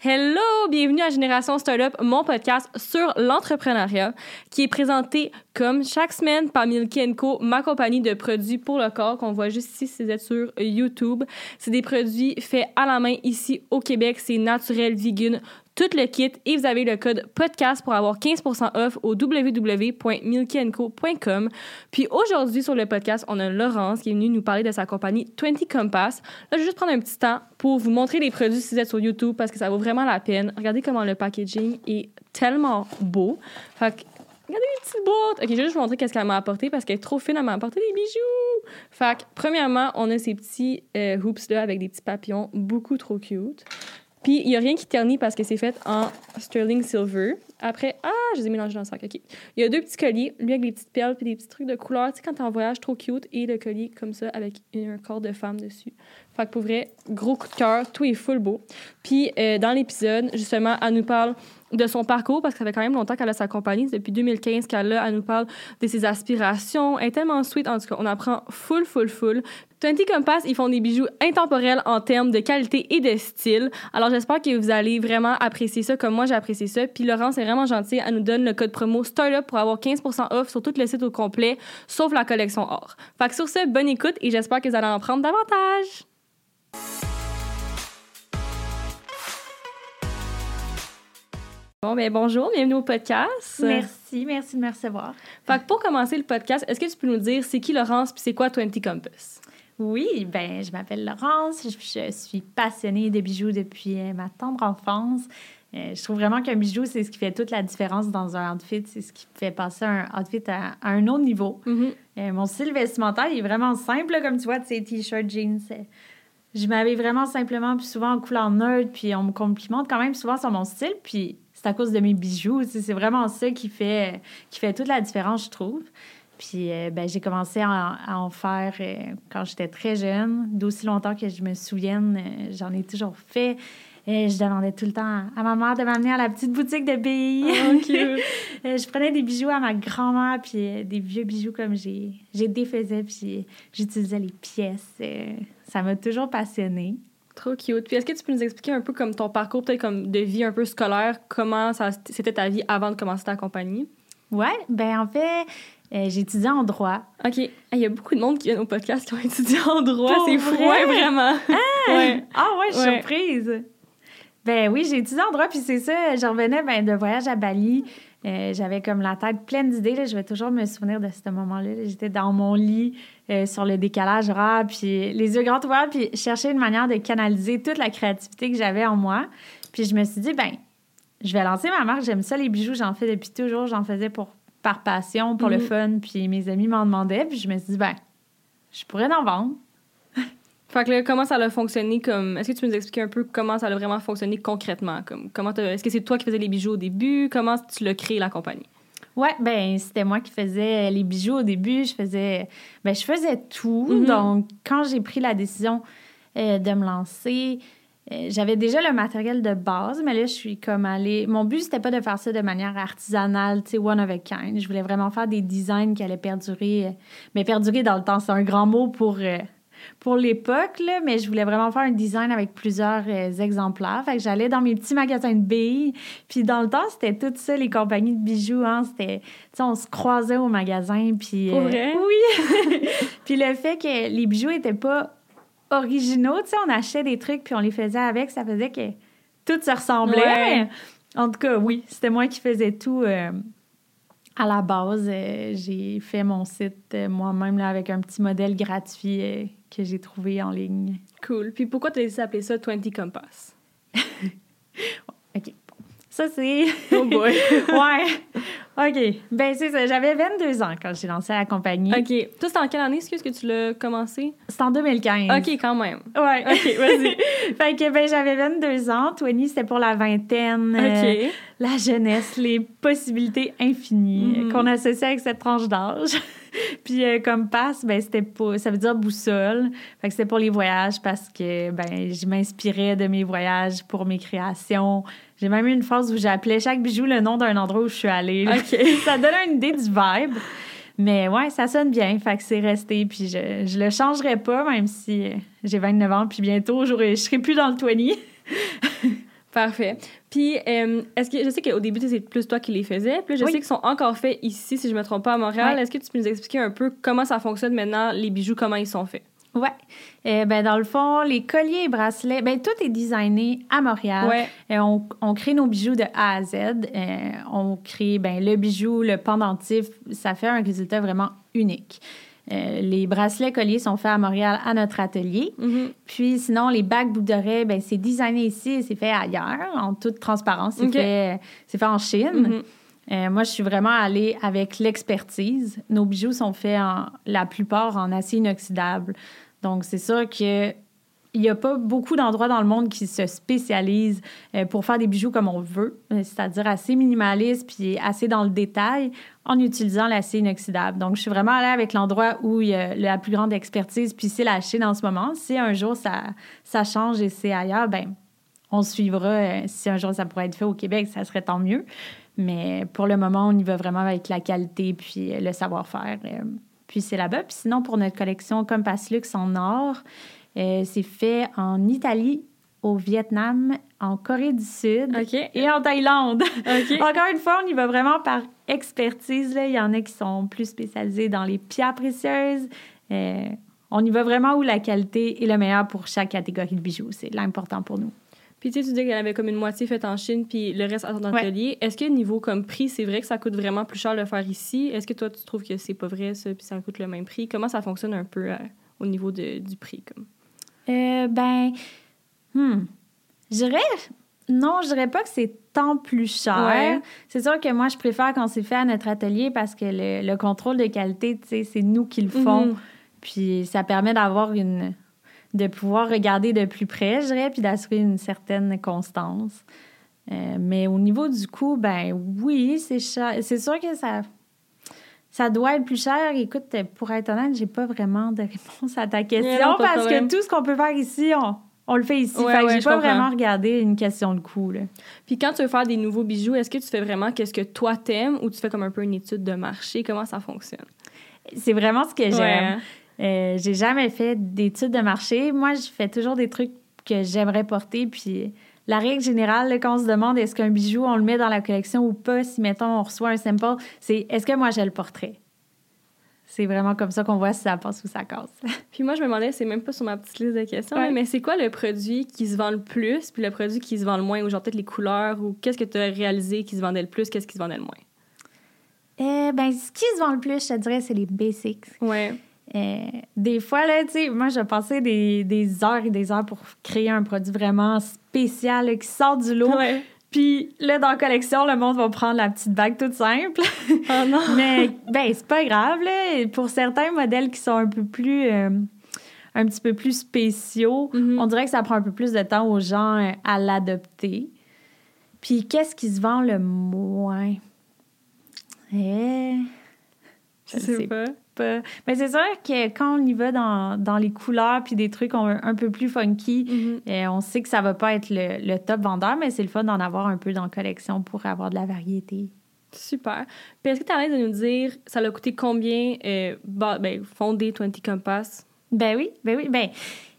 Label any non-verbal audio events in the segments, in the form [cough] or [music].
Hello, bienvenue à Génération Startup, mon podcast sur l'entrepreneuriat qui est présenté comme chaque semaine par Milky Co, ma compagnie de produits pour le corps qu'on voit juste ici êtes sur YouTube. C'est des produits faits à la main ici au Québec, c'est naturel, vegan, tout le kit et vous avez le code podcast pour avoir 15% off au www.milkyenco.com. Puis aujourd'hui sur le podcast, on a Laurence qui est venue nous parler de sa compagnie 20 Compass. Là, je vais juste prendre un petit temps pour vous montrer les produits si vous êtes sur YouTube parce que ça vaut vraiment la peine. Regardez comment le packaging est tellement beau. Fait Regardez les petites boîtes! Ok, je vais juste vous montrer qu'est-ce qu'elle m'a apporté parce qu'elle est trop fine, elle m'a apporté des bijoux! Fait premièrement, on a ces petits euh, hoops-là avec des petits papillons, beaucoup trop cute. Puis, il n'y a rien qui ternit parce que c'est fait en sterling silver. Après, ah, je les ai mélangés dans le sac, OK. Il y a deux petits colliers, lui avec des petites perles puis des petits trucs de couleur. Tu sais, quand t'es en voyage, trop cute. Et le collier comme ça avec un corps de femme dessus. Fait que pour vrai, gros coup de cœur, tout est full beau. Puis, euh, dans l'épisode, justement, elle nous parle de son parcours, parce que ça fait quand même longtemps qu'elle a sa compagnie. C'est depuis 2015 qu'elle a. Elle nous parle de ses aspirations. Elle est tellement sweet, en tout cas. On apprend full, full, full. 20 Compass, ils font des bijoux intemporels en termes de qualité et de style. Alors, j'espère que vous allez vraiment apprécier ça comme moi j'ai apprécié ça. Puis, Laurence est vraiment gentille. Elle nous donne le code promo STARTUP pour avoir 15 off sur tout le site au complet, sauf la collection or. Fait que sur ce, bonne écoute et j'espère que vous allez en prendre davantage. Bon, ben bonjour, bienvenue au podcast. Merci, merci de me recevoir. Fait que pour commencer le podcast, est-ce que tu peux nous dire c'est qui Laurence puis c'est quoi 20 Compass? Oui, ben je m'appelle Laurence, je, suis passionnée de bijoux depuis euh, ma tendre enfance. Euh, je trouve vraiment qu'un bijou, c'est ce qui fait toute la différence dans un outfit. C'est ce qui fait passer un outfit à, un autre niveau. Mm-hmm. Euh, mon style vestimentaire il est vraiment simple, comme tu vois, tu t-shirt, jeans. je m'habille vraiment simplement, puis souvent en couleur neutre, puis on me complimente quand même souvent sur mon style. Puis c'est à cause de mes bijoux. C'est vraiment ça qui fait, qui fait toute la différence, je trouve. Puis euh, ben, j'ai commencé à, en faire euh, quand j'étais très jeune, d'aussi longtemps que je me souvienne. Euh, j'en ai toujours fait. Et je demandais tout le temps à ma mère de m'amener à la petite boutique de BI. [laughs] Oh, je prenais des bijoux à ma grand-mère, puis des vieux bijoux comme j'ai, j'ai défaisais, puis j'utilisais les pièces. ça m'a toujours passionnée. Trop cute. Puis est-ce que tu peux nous expliquer un peu comme ton parcours, peut-être comme de vie un peu scolaire, comment ça c'était ta vie avant de commencer ta compagnie? Ouais, ben en fait, euh, j'ai étudié en droit. OK. Il y a beaucoup de monde qui vient au podcast qui ont [laughs] étudié en droit. C'est fou, vraiment. Ah ouais, ah, ouais je suis surprise. Ben oui, j'ai étudié en droit, puis c'est ça, je revenais ben, de voyage à Bali. Euh, j'avais comme la tête pleine d'idées. Je vais toujours me souvenir de ce moment-là. J'étais dans mon lit euh, sur le décalage rare, puis les yeux grands ouverts, puis chercher une manière de canaliser toute la créativité que j'avais en moi. Puis je me suis dit, ben, je vais lancer ma marque. J'aime ça, les bijoux. J'en fais depuis toujours. J'en faisais pour, par passion, pour le mhm. fun. Puis mes amis m'en demandaient. Puis je me suis dit, ben, je pourrais en vendre. Fait que là, comment ça a fonctionné comme. Est-ce que tu peux nous expliquer un peu comment ça a vraiment fonctionné concrètement? Comme, comment Est-ce que c'est toi qui faisais les bijoux au début? Comment tu l'as créé, la compagnie? Ouais, ben c'était moi qui faisais les bijoux au début. Je faisais, ben je faisais tout. Mm-hmm. Donc, quand j'ai pris la décision euh, de me lancer, euh, j'avais déjà le matériel de base, mais là, je suis comme allée. Mon but, c'était pas de faire ça de manière artisanale, tu sais, one of a kind. Je voulais vraiment faire des designs qui allaient perdurer. Euh, mais perdurer dans le temps, c'est un grand mot pour pour l'époque, mais je voulais vraiment faire un design avec plusieurs euh, exemplaires. Fait que j'allais dans mes petits magasins de billes. Puis dans le temps, c'était tout ça, les compagnies de bijoux. Hein, c'était, on se croisait au magasin. Puis, Pour euh, vrai? Oui! [laughs] puis le fait que les bijoux n'étaient pas originaux, tu sais, on achetait des trucs puis on les faisait avec, ça faisait que tout se ressemblait. En tout cas, oui, c'était moi qui faisais tout. Euh, à la base, j'ai fait mon site moi-même avec un petit modèle gratuit que j'ai trouvé en ligne. Cool. Puis pourquoi tu as décidé d'appeler ça 20 Compass? [laughs] Ça, c'est. [laughs] Oh boy! ouais. OK. Ben, c'est ça. J'avais 22 ans quand j'ai lancé la compagnie. OK. Toi, c'était en quelle année, excuse, que tu l'as commencé? C'était en 2015. OK, quand même. Ouais. OK, vas-y. [laughs] fait que, ben, j'avais 22 ans. 20, c'était pour la vingtaine. OK. Euh, la jeunesse, les possibilités infinies mm-hmm. qu'on associe avec cette tranche d'âge. [laughs] puis euh, comme passe, ben c'était pas, ça veut dire boussole. Fait que c'était pour les voyages parce que ben je m'inspirais de mes voyages pour mes créations. J'ai même eu une phase où j'appelais chaque bijou le nom d'un endroit où je suis allée. [laughs] ça donne une idée du vibe. Mais ouais, ça sonne bien, fait que c'est resté. Puis je, je le changerai pas, même si j'ai 29 ans, puis bientôt, je serai plus dans le 20. [laughs] Parfait. Puis, euh, est-ce que je sais qu'au début, c'est plus toi qui les faisais. Puis là, je Oui. sais qu'ils sont encore faits ici, si je me trompe pas, à Montréal. Ouais. Est-ce que tu peux nous expliquer un peu comment ça fonctionne maintenant, les bijoux, comment ils sont faits? Ouais. Euh, ben, dans le fond, les colliers et bracelets, ben, tout est designé à Montréal. Ouais. Euh, on, on crée nos bijoux de A à Z. Euh, on crée ben, le bijou, le pendentif. Ça fait un résultat vraiment unique. Les bracelets colliers sont faits à Montréal à notre atelier. Mhm. Puis sinon, les bagues boucles d'oreilles, ben, c'est designé ici et c'est fait ailleurs, en toute transparence. C'est OK. fait, fait en Chine. Mhm. Euh, moi, je suis vraiment allée avec l'expertise. Nos bijoux sont faits en, la plupart en acier inoxydable. Donc, c'est sûr que il n'y a pas beaucoup d'endroits dans le monde qui se spécialisent euh, pour faire des bijoux comme on veut, euh, c'est-à-dire assez minimaliste puis assez dans le détail en utilisant l'acier inoxydable. Donc, je suis vraiment allée avec l'endroit où il y a la plus grande expertise, puis c'est Chine en ce moment. Si un jour ça, ça change et c'est ailleurs, ben on suivra. Euh, si un jour ça pourrait être fait au Québec, ça serait tant mieux. Mais pour le moment, on y va vraiment avec la qualité puis le savoir-faire. Puis c'est là-bas. Puis sinon, pour notre collection Compass Luxe en or, euh, c'est fait en Italie, au Vietnam, en Corée du Sud et en Thaïlande. [laughs] Encore une fois, on y va vraiment par expertise. Là. Il y en a qui sont plus spécialisés dans les pierres précieuses. Euh, on y va vraiment où la qualité est le meilleur pour chaque catégorie de bijoux. C'est l'important pour nous. Puis tu sais, tu dis en avait comme une moitié faite en Chine, puis le reste à ton Ouais. atelier. Est-ce que niveau comme prix, c'est vrai que ça coûte vraiment plus cher de le faire ici? Est-ce que toi, tu trouves que c'est pas vrai, ça, puis ça coûte le même prix? Comment ça fonctionne un peu euh, au niveau de- du prix? Comme? Euh, ben, hmm, je dirais, non, je dirais pas que c'est tant plus cher. Ouais. C'est sûr que moi, je préfère quand c'est fait à notre atelier parce que le, le contrôle de qualité, tu sais, c'est nous qui le font. Mhm. Puis ça permet d'avoir une. De pouvoir regarder de plus près, je dirais, puis d'assurer une certaine constance. Euh, mais au niveau du coût, ben oui, c'est cher. C'est sûr que ça. Ça doit être plus cher. Écoute, pour être honnête, j'ai pas vraiment de réponse à ta question non, parce que tout ce qu'on peut faire ici, on, on le fait ici. Ouais, fait que ouais, j'ai pas comprends. vraiment regardé une question de coût. Là. Puis quand tu veux faire des nouveaux bijoux, est-ce que tu fais vraiment qu'est-ce que toi t'aimes ou tu fais comme un peu une étude de marché? Comment ça fonctionne? C'est vraiment ce que j'aime. Ouais. Euh, j'ai jamais fait d'études de marché. Moi, je fais toujours des trucs que j'aimerais porter. Puis la règle générale, là, quand on se demande est-ce qu'un bijou, on le met dans la collection ou pas, si, mettons, on reçoit un sample, c'est est-ce que moi, j'ai le portrait? C'est vraiment comme ça qu'on voit si ça passe ou ça casse. [laughs] Puis moi, je me demandais, c'est même pas sur ma petite liste de questions, Ouais. mais c'est quoi le produit qui se vend le plus, puis le produit qui se vend le moins, ou genre peut-être les couleurs, ou qu'est-ce que tu as réalisé qui se vendait le plus, qu'est-ce qui se vendait le moins? Euh, ben, ce qui se vend le plus, je te dirais, c'est les basics. Ouais. Euh, des fois, là, tu sais, moi, je passais des, des heures et des heures pour créer un produit vraiment spécial là, qui sort du lot. Ouais. Puis là, dans la collection, le monde va prendre la petite bague toute simple. Oh non! [laughs] Mais ben, c'est pas grave, là. Pour certains modèles qui sont un peu plus. euh, un petit peu plus spéciaux, Mhm. on dirait que ça prend un peu plus de temps aux gens euh, à l'adopter. Puis qu'est-ce qui se vend le moins? Eh, Je sais pas. Pas. Mais c'est sûr que quand on y va dans, dans les couleurs puis des trucs un, un peu plus funky, Mhm. euh, on sait que ça va pas être le, le top vendeur, mais c'est le fun d'en avoir un peu dans la collection pour avoir de la variété. Super. Puis est-ce que tu as l'air de nous dire, ça l'a coûté combien euh, bah, ben, fonder 20 Compass? Ben oui, ben oui. Ben,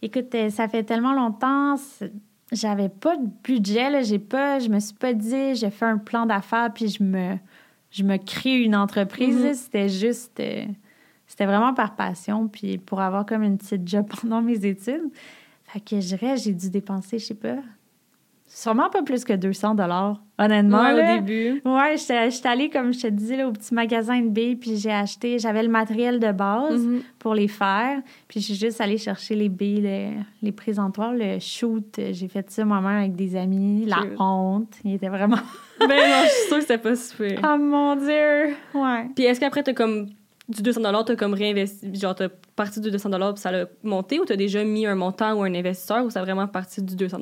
écoute, euh, ça fait tellement longtemps, j'avais pas de budget, là. J'ai pas, je me suis pas dit, j'ai fait un plan d'affaires puis je me, je me crée une entreprise. Mhm. C'était juste, euh, c'était vraiment par passion puis pour avoir comme une petite job [laughs] pendant mes études. Fait que je dirais, j'ai dû dépenser, je sais pas, sûrement pas plus que 200 dollars, honnêtement. Ouais, là. au début. Ouais, j'étais allée, comme je te disais, là, au petit magasin de billes, puis j'ai acheté, j'avais le matériel de base Mhm. pour les faire, puis j'ai juste allé chercher les billes, le- les présentoirs, le shoot, j'ai fait ça moi-même avec des amis, la honte, il était vraiment... ben non, je suis sûre que c'était pas super. [laughs] oh mon Dieu! Ouais. Puis est-ce qu'après, t'as comme du 200 t'as comme réinvesti, genre t'as parti du 200 puis ça l'a monté ou t'as déjà mis un montant ou un investisseur ou ça a vraiment parti du 200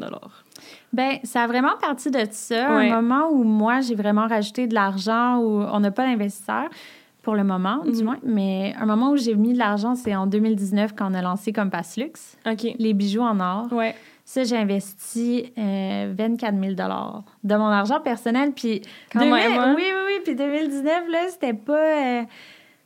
Ben, ça a vraiment parti de ça, Ouais. un moment où moi, j'ai vraiment rajouté de l'argent, où on n'a pas d'investisseur, pour le moment, du Mhm. moins, mais un moment où j'ai mis de l'argent, c'est en 2019, quand on a lancé Compass Luxe, OK. les bijoux en or. Ouais. Ça, j'ai investi euh, 24 000 de mon argent personnel. Puis, Quand 2000 même, hein? oui, oui, oui. Puis 2019, là, c'était pas. euh,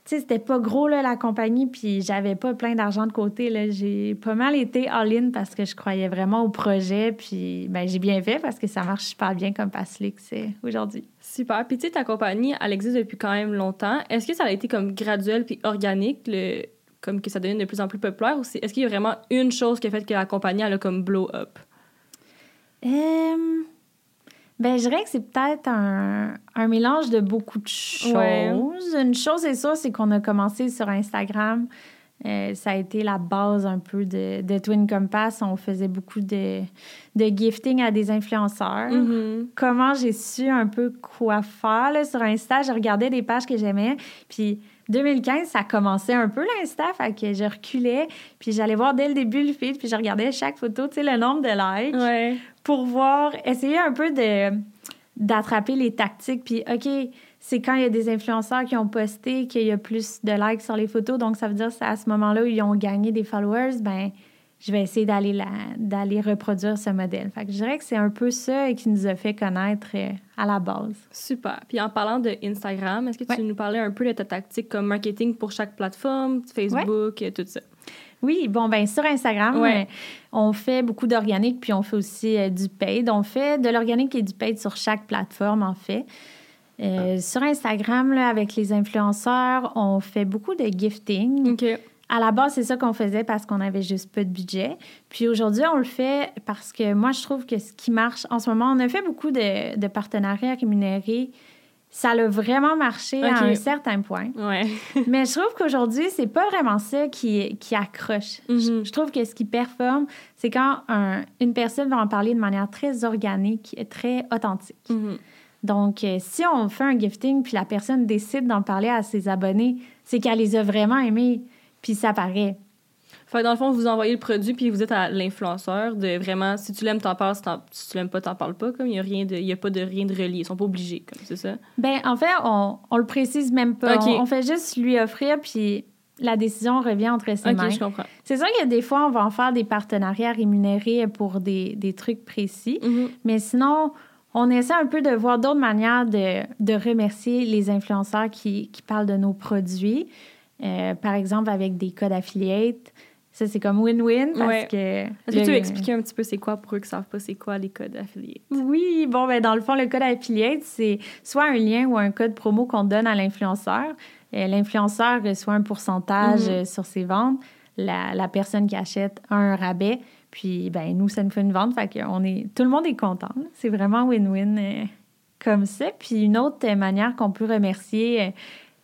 tu sais, c'était pas gros, là, la compagnie, puis j'avais pas plein d'argent de côté, là. J'ai pas mal été all-in parce que je croyais vraiment au projet, puis ben, j'ai bien fait parce que ça marche super bien comme Passlix aujourd'hui. Super. Puis, tu sais, ta compagnie, elle existe depuis quand même longtemps. Est-ce que ça a été comme graduel puis organique, le... comme que ça devient de plus en plus populaire, ou est-ce qu'il y a vraiment une chose qui a fait que la compagnie, elle a comme blow up? Euh... Ben, je dirais que c'est peut-être un, un, mélange de beaucoup de choses. Une chose est sûre, c'est qu'on a commencé sur Instagram. Euh, ça a été la base un peu de, de, Twin Compass. On faisait beaucoup de, de gifting à des influenceurs. Mm-hmm. Comment j'ai su un peu quoi faire là, sur Insta? Je regardais des pages que j'aimais. Puis 2015, ça commençait un peu l'Insta, fait que je reculais, puis j'allais voir dès le début le feed, puis je regardais chaque photo, tu sais, le nombre de likes, ouais. pour voir, essayer un peu de d'attraper les tactiques, puis OK, c'est quand il y a des influenceurs qui ont posté qu'il y a plus de likes sur les photos, donc ça veut dire que c'est à ce moment-là où ils ont gagné des followers, ben je vais essayer d'aller d'aller reproduire ce modèle. Fait que je dirais que c'est un peu ça qui nous a fait connaître euh, à la base. Super. Puis en parlant de Instagram, est-ce que tu nous parlais un peu de ta tactique comme marketing pour chaque plateforme, Facebook, tout ça? Oui, bon, ben sur Instagram, ouais. euh, on fait beaucoup d'organique, puis on fait aussi euh, du paid. On fait de l'organique et du paid sur chaque plateforme, en fait. Euh, sur Instagram, là, avec les influenceurs, on fait beaucoup de gifting. OK. À la base, c'est ça qu'on faisait parce qu'on avait juste peu de budget. Puis aujourd'hui, on le fait parce que moi, je trouve que ce qui marche en ce moment, on a fait beaucoup de, de partenariats rémunérés. Ça a vraiment marché à un certain point. Ouais. [laughs] Mais je trouve qu'aujourd'hui, c'est pas vraiment ça qui, qui accroche. Mhm. je, je trouve que ce qui performe, c'est quand un- une personne va en parler de manière très organique et très authentique. Mhm. Donc, euh, si on fait un gifting puis la personne décide d'en parler à ses abonnés, c'est qu'elle les a vraiment aimés, puis ça paraît. Fait que dans le fond, vous envoyez le produit puis vous êtes à l'influenceur de vraiment, si tu l'aimes, t'en parles, si, si tu l'aimes pas, t'en parles pas. Comme il y a rien de, il y a pas de rien de relié. Ils sont pas obligés, comme c'est ça? Ben, en fait, on, on le précise même pas. On, on fait juste lui offrir, puis la décision revient entre ses mains. je comprends. C'est sûr qu'il y a des fois, on va en faire des partenariats rémunérés pour des, des trucs précis, Mhm. mais sinon, on essaie un peu de voir d'autres manières de, de remercier les influenceurs qui, qui parlent de nos produits. Euh, par exemple, avec des codes affiliate. Ça, c'est comme win-win parce Ouais. que... Est-ce que tu veux expliquer un petit peu c'est quoi pour eux qui savent pas c'est quoi les codes affiliés? Oui, bon, ben dans le fond, le code affiliate, c'est soit un lien ou un code promo qu'on donne à l'influenceur. Euh, L'influenceur reçoit un pourcentage Mhm. euh, sur ses ventes. La, la personne qui achète a un rabais. Puis, ben nous, ça nous fait une vente. Fait est, tout le monde est content. C'est vraiment win-win comme ça. Puis, une autre manière qu'on peut remercier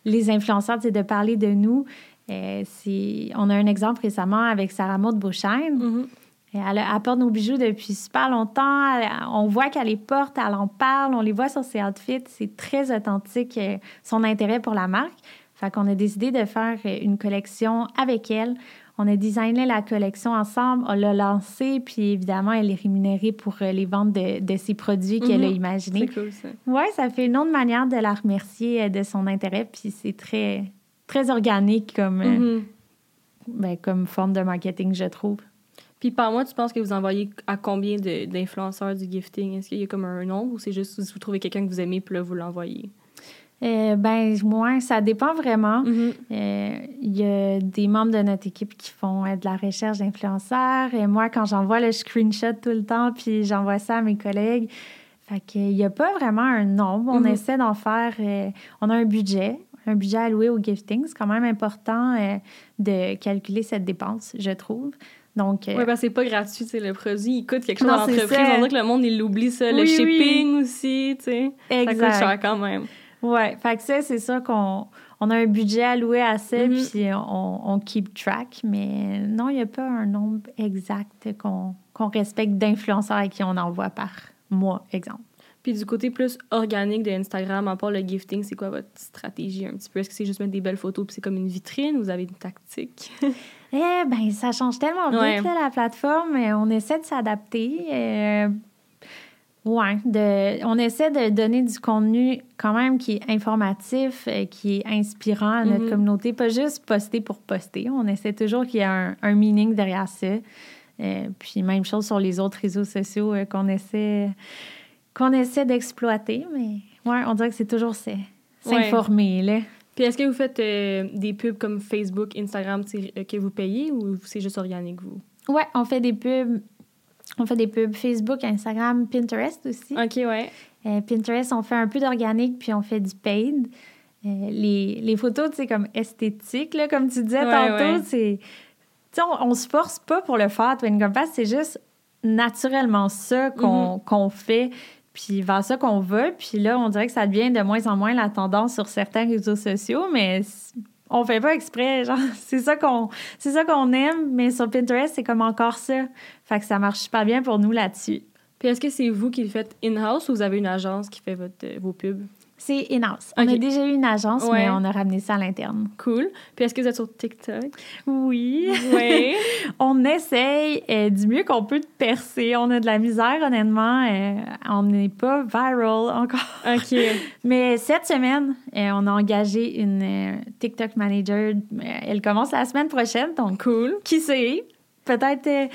les influenceurs, c'est de parler de nous. Euh, c'est- on a un exemple récemment avec Sarah Maud Beauchesne. Et Elle, elle porte nos bijoux depuis super longtemps. Elle- on voit qu'elle les porte, elle en parle, on les voit sur ses outfits. C'est très authentique, euh, son intérêt pour la marque. Fait qu'on a décidé de faire euh, une collection avec elle. On a designé la collection ensemble, on l'a lancée, puis évidemment, elle est rémunérée pour euh, les ventes de, de ses produits qu'elle a Mhm. imaginés. C'est cool, ça. Oui, ça fait une autre manière de la remercier euh, de son intérêt, puis c'est très, très organique comme, euh, Mhm. ben, comme forme de marketing, je trouve. Puis par mois, tu penses que vous envoyez à combien d'influenceurs du gifting? Est-ce qu'il y a comme un nombre ou c'est juste si vous trouvez quelqu'un que vous aimez puis là, vous l'envoyez? Euh, ben, moi, ça dépend vraiment. Mhm. Euh, Il y a des membres de notre équipe qui font euh, de la recherche d'influenceurs. Et moi, quand j'envoie le screenshot tout le temps, puis j'envoie ça à mes collègues, fait qu'il n'y a pas vraiment un nombre. On Mhm. essaie d'en faire. on a un budget, un budget alloué au gifting. C'est quand même important de calculer cette dépense, je trouve. Donc, Oui, parce que c'est pas gratuit, tu sais, le produit, il coûte quelque chose Non, c'est l'entreprise. On dirait que le monde, il l'oublie, ça. le Oui, shipping aussi, tu sais. Ça coûte cher quand même. Ouais, fait que ça, c'est sûr qu'on on a un budget alloué à ça, Mhm. puis on, on keep track, mais non, il n'y a pas un nombre exact qu'on qu'on respecte d'influenceurs à qui on envoie par mois, exemple. Puis du côté plus organique de Instagram, à part le gifting, c'est quoi votre stratégie un petit peu? Est-ce que c'est juste mettre des belles photos puis c'est comme une vitrine ou vous avez une tactique? [laughs] Eh ben, ça change tellement vite, Ouais. là, la plateforme. mais On essaie de s'adapter. euh, de, on essaie de donner du contenu quand même qui est informatif, euh, qui est inspirant à notre Mhm. communauté, pas juste poster pour poster. On essaie toujours qu'il y ait un, un meaning derrière ça. Euh, puis même chose sur les autres réseaux sociaux euh, qu'on essaie, qu'on essaie d'exploiter. Mais ouais, on dirait que c'est toujours Ouais. s'informer. Puis est-ce que vous faites euh, des pubs comme Facebook, Instagram que vous payez ou c'est juste organique, vous? Ouais, on fait des pubs. On fait des pubs Facebook, Instagram, Pinterest aussi. OK, ouais. Euh, Pinterest, on fait un peu d'organique, puis on fait du paid. Euh, les, les photos, tu sais, comme esthétiques, là, comme tu disais Ouais, tantôt, ouais. c'est... Tu sais, on, on se force pas pour le faire, Twin Compass, c'est juste naturellement ça qu'on Mhm. fait, puis vers ça qu'on veut. Puis là, on dirait que ça devient de moins en moins la tendance sur certains réseaux sociaux, mais on fait pas exprès. Genre, [laughs] c'est ça qu'on c'est ça qu'on aime, mais sur Pinterest, c'est comme encore ça. Fait que ça marche super bien pour nous là-dessus. Puis est-ce que c'est vous qui le faites in-house ou vous avez une agence qui fait votre, euh, vos pubs? C'est in-house. On a déjà eu une agence, Ouais. mais on a ramené ça à l'interne. Cool. Puis est-ce que vous êtes sur TikTok? Oui. Oui. [laughs] On essaye euh, du mieux qu'on peut de percer. On a de la misère, honnêtement. Euh, on n'est pas viral encore. OK. [laughs] Mais cette semaine, euh, on a engagé une TikTok manager. Elle commence la semaine prochaine, donc Cool. qui sait? Peut-être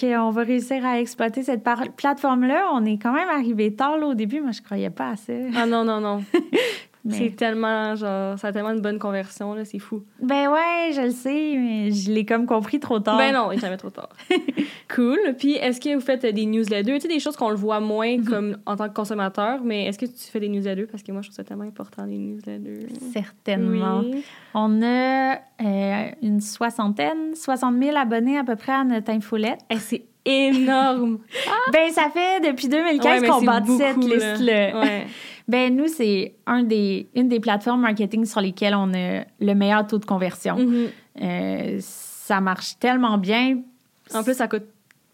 qu'on va réussir à exploiter cette plateforme-là. On est quand même arrivé tard là, au début. Moi, je croyais pas à ça. Ah non, non, non. [laughs] Mais- C'est tellement, genre, ça a tellement une bonne conversion, là, c'est fou. Ben ouais, je le sais, mais je l'ai comme compris trop tard. Ben non, il est jamais trop tard. [laughs] cool. Puis est-ce que vous faites euh, des newsletters? Tu sais, des choses qu'on le voit moins Mhm. comme en tant que consommateur, mais est-ce que tu fais des newsletters? Parce que moi, je trouve ça tellement important, les newsletters. Certainement. Oui. On a euh, une soixantaine, 60 000 abonnés à peu près à notre infolette. Eh, c'est énorme. [laughs] Ben, ça fait depuis 2015 Ouais, qu'on bâtit cette liste-là. Ouais. Ben, nous, c'est un des, une des plateformes marketing sur lesquelles on a le meilleur taux de conversion. Mhm. Euh, ça marche tellement bien. En plus, ça coûte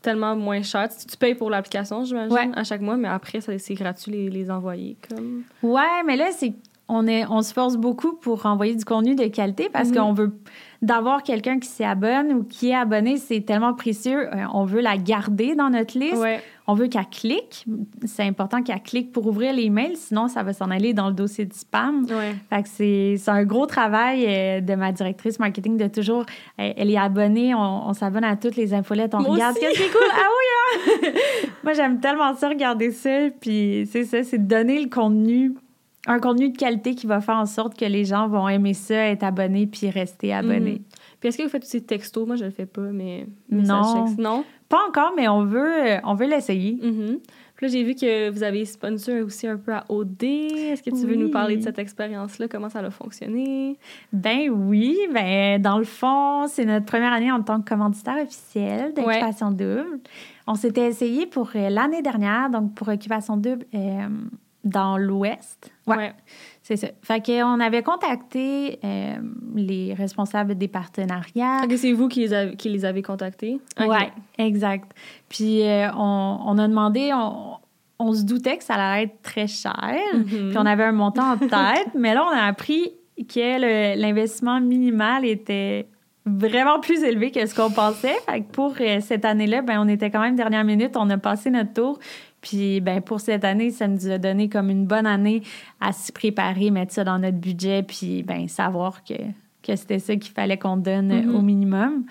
tellement moins cher. Tu, tu payes pour l'application, j'imagine, Ouais. à chaque mois, mais après, c'est gratuit les, les envoyer. Comme... Ouais, mais là, c'est on, est, on se force beaucoup pour envoyer du contenu de qualité parce Mhm. qu'on veut d'avoir quelqu'un qui s'y abonne ou qui est abonné, c'est tellement précieux. Euh, on veut la garder dans notre liste. Ouais. On veut qu'elle clique. C'est important qu'elle clique pour ouvrir les mails, sinon ça va s'en aller dans le dossier de spam. Ouais. Fait que c'est c'est un gros travail euh, de ma directrice marketing de toujours. euh, elle est abonnée, on, on s'abonne à toutes les infolettes, on Moi regarde. aussi. Qu'est-ce qui est cool? Ah oui, hein? [laughs] Moi, j'aime tellement ça, regarder ça. Puis c'est ça, c'est de donner le contenu, un contenu de qualité qui va faire en sorte que les gens vont aimer ça, être abonnés, puis rester abonnés. Mhm. Puis est-ce que vous faites aussi texto? Moi, je le fais pas, mais. Non. Pas encore, mais on veut, on veut l'essayer. Mhm. Puis là, j'ai vu que vous avez sponsor aussi un peu à OD. Est-ce que tu veux nous parler de cette expérience-là? Comment ça a fonctionné? Ben oui, ben dans le fond, c'est notre première année en tant que commanditaire officiel d'Occupation Double. On s'était essayé pour euh, l'année dernière, donc pour Occupation Double euh, dans l'Ouest. Ouais, c'est ça. Fait qu'on avait contacté euh, les responsables des partenariats. Ok, c'est vous qui les, avez, qui les avez contactés? Ok. Ouais, exact. Puis euh, on, on a demandé, on, on se doutait que ça allait être très cher. Mhm. Puis on avait un montant en tête, [laughs] mais là, on a appris que le- l'investissement minimal était vraiment plus élevé que ce qu'on pensait. Fait que pour euh, cette année-là, ben, on était quand même dernière minute, on a passé notre tour. Puis ben, pour cette année, ça nous a donné comme une bonne année à s'y préparer, mettre ça dans notre budget, puis ben, savoir que, que c'était ça qu'il fallait qu'on donne Mhm. au minimum.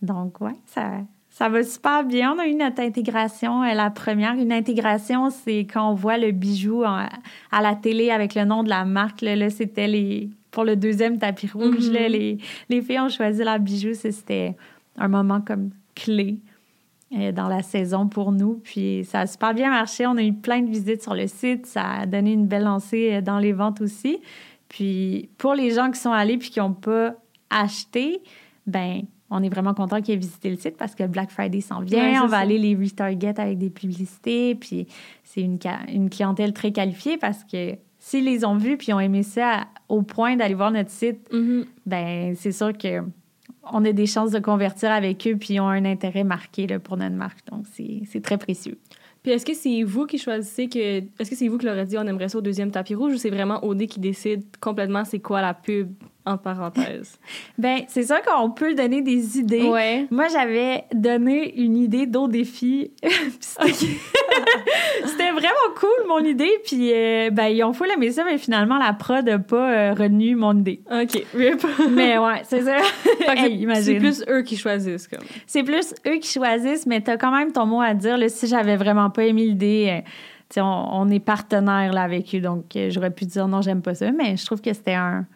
Donc, ouais, ça, ça va super bien. On a eu notre intégration, euh, la première. Une intégration, c'est quand on voit le bijou en- à la télé avec le nom de la marque. Là, Là, c'était les pour le deuxième tapis rouge. Là, les, les filles ont choisi leur bijou. C'était un moment comme clé dans la saison pour nous. Puis ça a super bien marché. On a eu plein de visites sur le site. Ça a donné une belle lancée euh, dans les ventes aussi. Puis pour les gens qui sont allés puis qui n'ont pas acheté, ben on est vraiment content qu'ils aient visité le site parce que Black Friday s'en vient. On va ça. aller les retarget avec des publicités. Puis c'est une, clientèle très qualifiée parce que s'ils les ont vus puis ont aimé ça au point d'aller voir notre site, Mhm. ben c'est sûr que on a des chances de convertir avec eux puis ils ont un intérêt marqué là, pour notre marque. Donc c'est très précieux. Puis est-ce que c'est vous qui choisissez que. Est-ce que c'est vous qui leur avez dit on aimerait ça au deuxième tapis rouge ou c'est vraiment OD qui décide complètement c'est quoi la pub, entre parenthèses? [laughs] Ben c'est sûr qu'on peut donner des idées. ouais. Moi, j'avais donné une idée d'au défi. [laughs] [laughs] C'était vraiment cool, mon idée. Puis, euh, ben, ils ont full aimé ça, mais finalement, la prod n'a pas euh, retenu mon idée. OK. Mais ouais, c'est ça. Hey, c'est- imagine. c'est plus eux qui choisissent, comme. C'est plus eux qui choisissent, mais t'as quand même ton mot à dire. Là, si j'avais vraiment pas aimé l'idée, euh, on, on est partenaire là, avec eux, donc euh, j'aurais pu dire non, j'aime pas ça, mais je trouve que c'était un,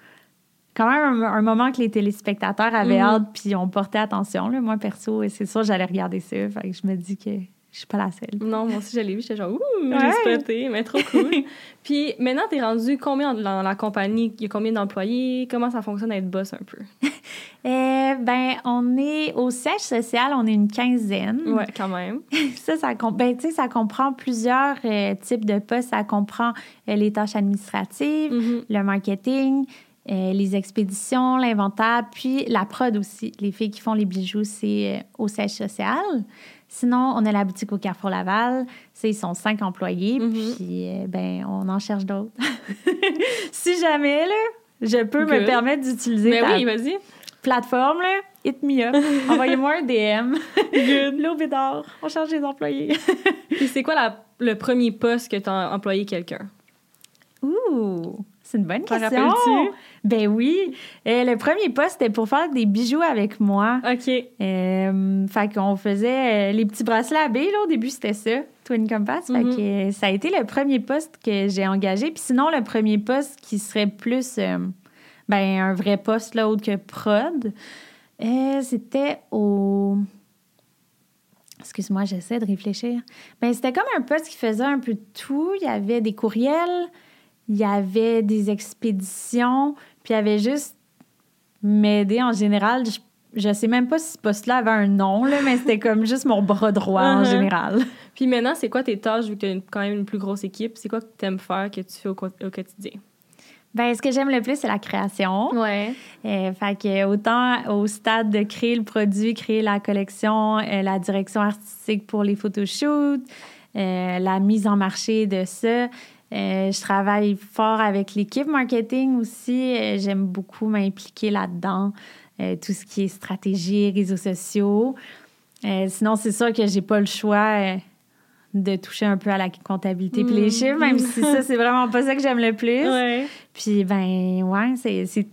quand même un, un moment que les téléspectateurs avaient Mhm. hâte, puis on portait attention. Là. Moi, perso, c'est sûr, j'allais regarder ça. Fait que je me dis que je suis pas la seule. Non, moi aussi, je l'ai vu. J'étais genre, ouh, Ouais. j'ai spoté, mais trop cool. [laughs] Puis maintenant, t'es rendu combien dans la compagnie? Il y a combien d'employés? Comment ça fonctionne d'être boss un peu? [laughs] Euh, ben, on est au siège social, on est une quinzaine. Ouais, quand même. [laughs] Ça, ça, ben, ça comprend plusieurs euh, types de postes. Ça comprend euh, les tâches administratives, Mhm. le marketing, euh, les expéditions, l'inventaire, puis la prod aussi. Les filles qui font les bijoux, c'est euh, au siège social. Sinon, on a la boutique au Carrefour Laval. Ils sont cinq employés, Mhm. puis euh, ben, on en cherche d'autres. [laughs] si jamais, là, je peux me permettre d'utiliser Mais ta oui, vas-y. plateforme, là, hit me up. [laughs] Envoyez-moi un DM. L'eau [laughs] Bédard, on cherche des employés. Puis c'est quoi la- le premier poste que t'as employé quelqu'un? Ouh, c'est une bonne T'en question. rappelles-tu? Ben oui. Euh, le premier poste, c'était pour faire des bijoux avec moi. OK. Euh, fait qu'on faisait euh, les petits bracelets à billes, là. Au début, c'était ça, Twin Compass. Fait Mhm. que ça a été le premier poste que j'ai engagé. Puis sinon, le premier poste qui serait plus, euh, ben, un vrai poste, là, autre que prod, c'était au... Excuse-moi, j'essaie de réfléchir. Ben, c'était comme un poste qui faisait un peu de tout. Il y avait des courriels, il y avait des expéditions, puis il y avait juste m'aider en général. Je, je sais même pas si ce poste-là avait un nom, là, mais c'était comme juste mon bras droit en Uh-huh. général. Puis maintenant, c'est quoi tes tâches vu que t'as une- quand même une plus grosse équipe? C'est quoi que t'aimes faire que tu fais au quotidien? Ben, ce que j'aime le plus, c'est la création. Ouais. Euh, fait que autant au stade de créer le produit, créer la collection, euh, la direction artistique pour les photoshoots, euh, la mise en marché de ça. Euh, je travaille fort avec l'équipe marketing aussi. Euh, J'aime beaucoup m'impliquer là-dedans. Euh, tout ce qui est stratégie, réseaux sociaux. Sinon, c'est sûr que j'ai pas le choix de toucher un peu à la comptabilité puis les Mm. chiffres, même si ça, c'est vraiment pas ça que j'aime le plus. [laughs] Ouais. Puis, ben, ouais, c'est-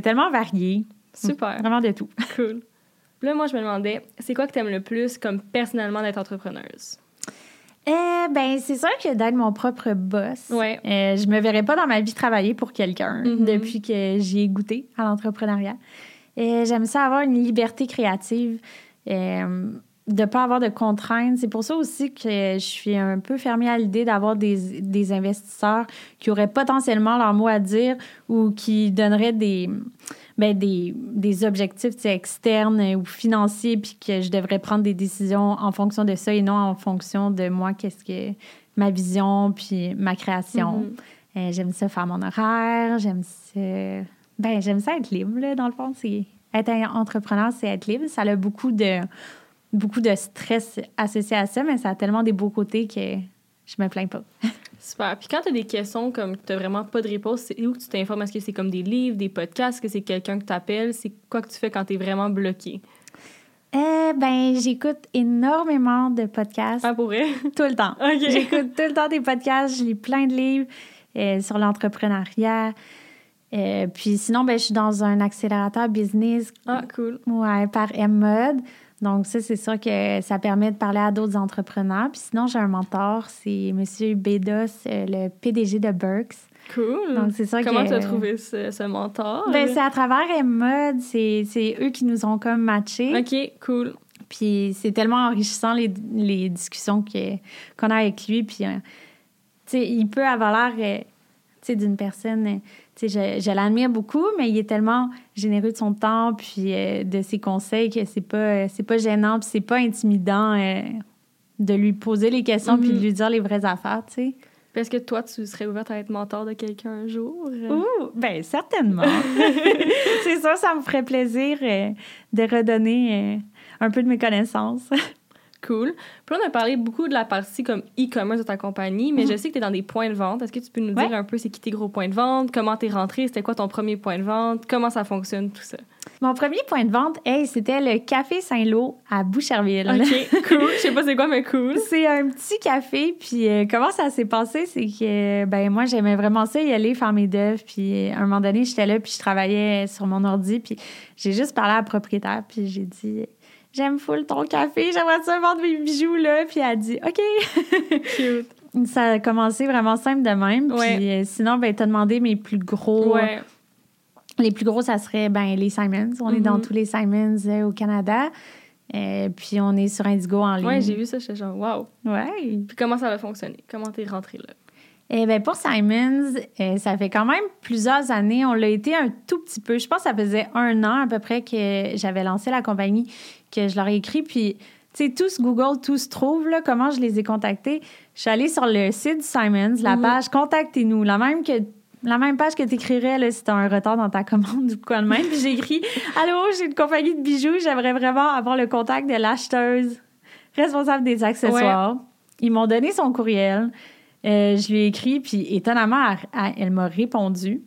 tellement varié. Super. Vraiment de tout. Cool. Là, moi, je me demandais, c'est quoi que t'aimes le plus comme personnellement d'être entrepreneuse? Euh, ben, c'est sûr que d'être mon propre boss, Ouais. euh, je me verrais pas dans ma vie travailler pour quelqu'un Mhm. depuis que j'y ai goûté à l'entrepreneuriat. Euh, J'aime ça avoir une liberté créative, euh, de pas avoir de contraintes. C'est pour ça aussi que je suis un peu fermée à l'idée d'avoir des, des investisseurs qui auraient potentiellement leur mot à dire ou qui donneraient des, ben, des, des objectifs externes ou financiers, puis que je devrais prendre des décisions en fonction de ça et non en fonction de moi, qu'est-ce que ma vision, puis ma création. Mhm. Euh, j'aime ça faire mon horaire, j'aime ça. Ben, j'aime ça être libre, là, dans le fond. C'est... Être entrepreneur, c'est être libre. Ça a beaucoup de, beaucoup de stress associé à ça, mais ça a tellement des beaux côtés que je me plains pas. [laughs] Super. Puis quand t'as des questions comme que t'as vraiment pas de réponse, c'est où que tu t'informes? Est-ce que c'est comme des livres, des podcasts? Est-ce que c'est quelqu'un que t'appelles? C'est quoi que tu fais quand t'es vraiment bloqué? Euh, ben, j'écoute énormément de podcasts Ah, pour vrai? tout le temps. [laughs] J'écoute tout le temps des podcasts, je lis plein de livres euh, sur l'entrepreneuriat. Euh, puis sinon, ben, je suis dans un accélérateur business Ah, cool. ouais, par M-Mode. Donc ça, c'est sûr que ça permet de parler à d'autres entrepreneurs. Puis sinon, j'ai un mentor, c'est M. Bedos, euh, le PDG de Burks. Cool. Donc c'est sûr Comment que... t'as trouvé ce, ce mentor? Ben, c'est à travers M-Mode, c'est c'est eux qui nous ont comme matchés. OK, cool. Puis c'est tellement enrichissant les, les discussions qu'on a avec lui. Puis, euh, tu sais, il peut avoir l'air, euh, tu d'une personne, tu je, je l'admire beaucoup, mais il est tellement généreux de son temps puis euh, de ses conseils que c'est pas, euh, c'est pas gênant puis c'est pas intimidant euh, de lui poser les questions puis Mhm. de lui dire les vraies affaires, tu sais. Puis Est-ce que toi, tu serais ouverte à être mentor de quelqu'un un jour? Ouh, ben certainement. [laughs] c'est sûr, ça me ferait plaisir de redonner un peu de mes connaissances. Cool. Puis là, on a parlé beaucoup de la partie comme e-commerce de ta compagnie, mais Mhm. je sais que tu es dans des points de vente. Est-ce que tu peux nous Ouais. dire un peu c'est qui tes gros points de vente? Comment t'es rentré? C'était quoi ton premier point de vente? Comment ça fonctionne, tout ça? Mon premier point de vente, hey, c'était le Café Saint-Lô à Boucherville. OK, [laughs] cool. Je sais pas c'est quoi, mais cool. C'est un petit café, puis euh, comment ça s'est passé, c'est que ben moi j'aimais vraiment ça y aller faire mes d'œuvres, puis euh, à un moment donné j'étais là puis je travaillais sur mon ordi, puis j'ai juste parlé à la propriétaire, puis j'ai dit j'aime full ton café, j'aimerais ça vendre mes bijoux là, puis elle a dit ok. Cute. [laughs] Ça a commencé vraiment simple de même, Ouais. puis euh, sinon ben t'as demandé mes plus gros Ouais. Les plus gros, ça serait ben, les Simons. On est dans Mhm. tous les Simons euh, au Canada. Euh, puis on est sur Indigo en ligne. Ouais, j'ai vu ça, j'étais genre, wow. Ouais. Puis comment ça a fonctionné? Comment t'es rentrée là? Eh ben pour Simons, euh, ça fait quand même plusieurs années. On l'a été un tout petit peu. Je pense que ça faisait un an à peu près que j'avais lancé la compagnie, que je leur ai écrit. Puis, tu sais, tous Google, tous trouvent, là, comment je les ai contactés. Je suis allée sur le site Simons, la Mhm. page Contactez-nous, la même que la même page que tu écrirais si tu as un retard dans ta commande [laughs] ou quoi de même. Puis j'ai écrit Allô, j'ai une compagnie de bijoux, j'aimerais vraiment avoir le contact de l'acheteuse responsable des accessoires. Ils m'ont donné son courriel. Euh, je lui ai écrit, puis étonnamment, elle, m'a répondu.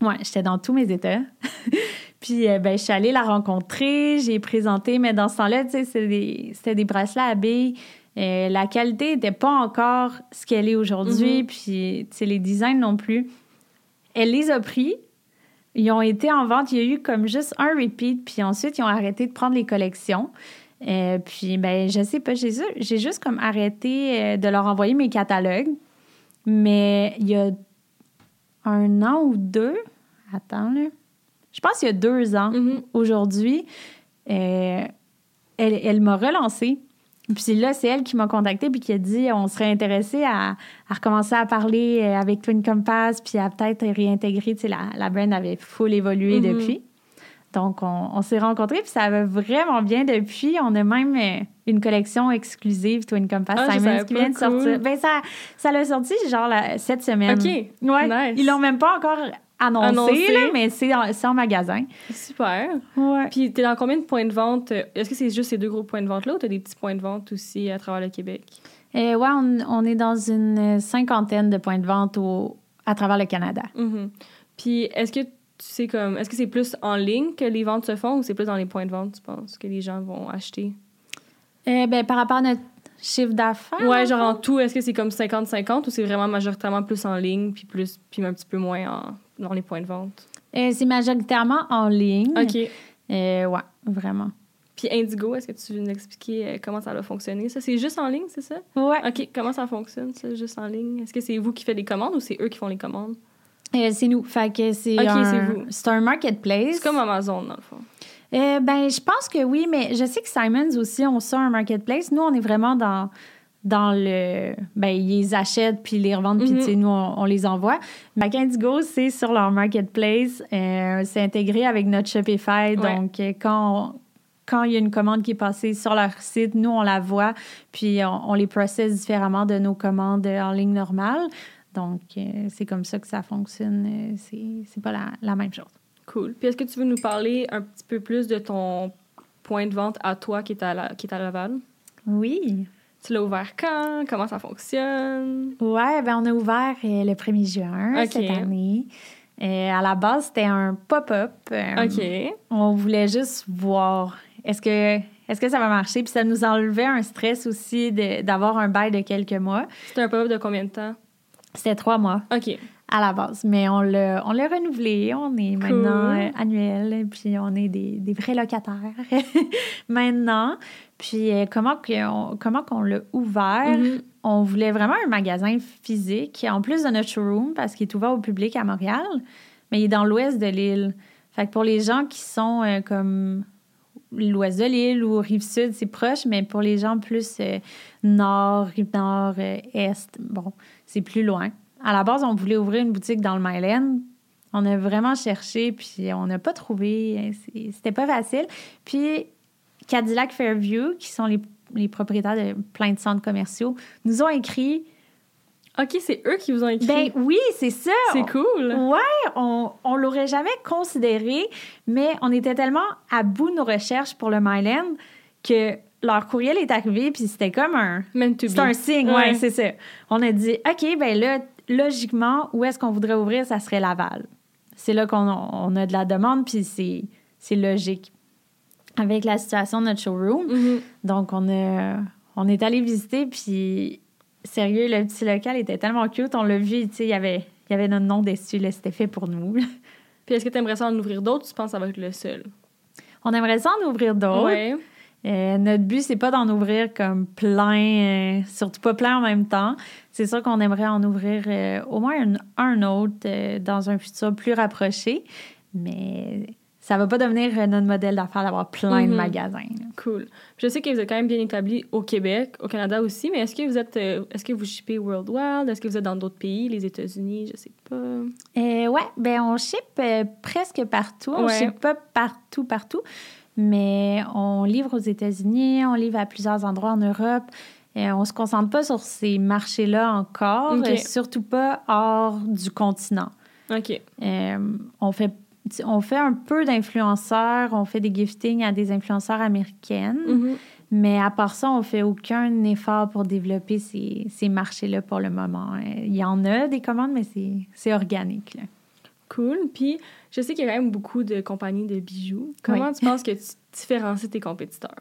Ouais, j'étais dans tous mes états. [laughs] puis, euh, ben, je suis allée la rencontrer, j'ai présenté, mais dans ce temps-là, tu sais, c'était des, c'était des bracelets à billes. Euh, la qualité n'était pas encore ce qu'elle est aujourd'hui, Mhm. puis, tu sais, les designs non plus. Elle les a pris. Ils ont été en vente. Il y a eu comme juste un repeat, puis ensuite, ils ont arrêté de prendre les collections. Euh, puis, ben, je sais pas, j'ai ju- j'ai juste comme arrêté euh, de leur envoyer mes catalogues. Mais il y a un an ou deux, attends, là, je pense qu'il y a deux ans, Mhm. aujourd'hui, euh, elle, elle m'a relancé. Puis là, c'est elle qui m'a contactée puis qui a dit on serait intéressé à, à recommencer à parler avec Twin Compass puis à peut-être réintégrer. Tu sais, la, la brand avait full évolué Mhm. depuis. Donc, on, on s'est rencontrés puis ça va vraiment bien depuis. On a même euh, une collection exclusive Twin Compass Ah, Simons qui vient de cool. sortir. Ben, ça, ça l'a sorti genre la- cette semaine. OK. Ouais. Nice. Ils l'ont même pas encore annoncé, Annoncé. là, mais c'est en, magasin. Super. Ouais. Puis t'es dans combien de points de vente? Est-ce que c'est juste ces deux gros points de vente-là ou t'as des petits points de vente aussi à travers le Québec? Euh, ouais, on, on est dans une cinquantaine de points de vente au, à travers le Canada. Mhm. Puis est-ce que tu sais comme est-ce que c'est plus en ligne que les ventes se font ou c'est plus dans les points de vente, tu penses, que les gens vont acheter? Euh, ben, par rapport à notre chiffre d'affaires. Ouais, genre en tout, est-ce que c'est comme 50-50 ou c'est vraiment majoritairement plus en ligne puis plus puis un petit peu moins en- dans les points de vente? Euh, c'est majoritairement en ligne. OK. Euh, ouais, vraiment. Puis Indigo, est-ce que tu veux nous expliquer comment ça va fonctionner? Ça, c'est juste en ligne, c'est ça? Ouais. OK, comment ça fonctionne, ça, juste en ligne? Est-ce que c'est vous qui faites les commandes ou c'est eux qui font les commandes? Euh, c'est nous. Fait que c'est Ok, un, c'est un marketplace. C'est comme Amazon, dans le fond. Euh, ben, je pense que oui, mais je sais que Simons aussi ont ça, un marketplace. Nous, on est vraiment dans, dans le. Ben, ils les achètent puis ils les revendent, puis Mhm. nous, on, on les envoie. Mais Indigo, c'est sur leur marketplace. Euh, c'est intégré avec notre Shopify. Donc, quand on- quand il y a une commande qui est passée sur leur site, nous, on la voit, puis on, on les processe différemment de nos commandes en ligne normale. Donc, euh, c'est comme ça que ça fonctionne. Euh, C'est pas la, la même chose. Cool. Puis est-ce que tu veux nous parler un petit peu plus de ton point de vente à toi qui est à, la, qui est à Laval? Oui. Tu l'as ouvert quand? Comment ça fonctionne? Ouais, ben on a ouvert euh, le 1er juin cette année. Euh, à la base, c'était un pop-up. OK. On voulait juste voir est-ce que, est que ça va marcher? Puis ça nous enlevait un stress aussi d'avoir un bail de quelques mois. C'était un pop-up de combien de temps? C'était trois mois OK. à la base. Mais on l'a on l'a renouvelé. On est maintenant euh, annuel. Puis on est des, des vrais locataires [laughs] maintenant. Puis euh, comment qu'on comment qu'on l'a ouvert? Mhm. On voulait vraiment un magasin physique, en plus de notre showroom, parce qu'il est ouvert au public à Montréal, mais il est dans l'ouest de l'île. Fait que pour les gens qui sont euh, comme l'ouest de l'île ou Rive-Sud, c'est proche, mais pour les gens plus euh, nord, Rive-Nord, euh, Est, bon, c'est plus loin. À la base, on voulait ouvrir une boutique dans le Myland. On a vraiment cherché, puis on n'a pas trouvé. C'était pas facile. Puis Cadillac Fairview, qui sont les, les propriétaires de plein de centres commerciaux, nous ont écrit OK, c'est eux qui vous ont écrit? Ben oui, c'est ça. c'est cool. Ouais, on, on l'aurait jamais considéré, mais on était tellement à bout de nos recherches pour le Myland que leur courriel est arrivé, puis c'était comme un. Be. un signe, ouais, Ouais. c'est ça. On a dit, OK, ben là, logiquement, où est-ce qu'on voudrait ouvrir? Ça serait Laval. C'est là qu'on a, on a de la demande, puis c'est, c'est logique. Avec la situation de notre showroom. Mhm. Donc, on, a, on est allé visiter, puis sérieux, le petit local était tellement cute. On l'a vu, tu sais, il y avait, il y avait notre nom dessus, là, c'était fait pour nous. Puis est-ce que tu aimerais ça en ouvrir d'autres tu penses que ça va être le seul? On aimerait ça en ouvrir d'autres. Ouais. Euh, notre but, c'est pas d'en ouvrir comme plein, euh, surtout pas plein en même temps. C'est sûr qu'on aimerait en ouvrir euh, au moins un, un autre dans un futur plus rapproché. Mais ça va pas devenir notre modèle d'affaires d'avoir plein de Mhm. magasins. là. Cool. Je sais que vous êtes quand même bien établi au Québec, au Canada aussi, mais est-ce que vous êtes, est-ce que vous shippez Worldwide? Est-ce que vous êtes dans d'autres pays, les États-Unis? Je sais pas. Euh, ouais, ben on ship presque partout. On Ouais. ship pas partout, partout, mais on livre aux États-Unis, on livre à plusieurs endroits en Europe. Et on se concentre pas sur ces marchés-là encore, euh, surtout pas hors du continent. OK. Euh, on fait on fait un peu d'influenceurs, on fait des giftings à des influenceurs américaines, Mhm. mais à part ça, on fait aucun effort pour développer ces, ces marchés-là pour le moment. Euh, Il y en a des commandes, mais c'est c'est organique. là. Cool. Puis, je sais qu'il y a quand même beaucoup de compagnies de bijoux. Comment tu penses que tu différencies tes compétiteurs?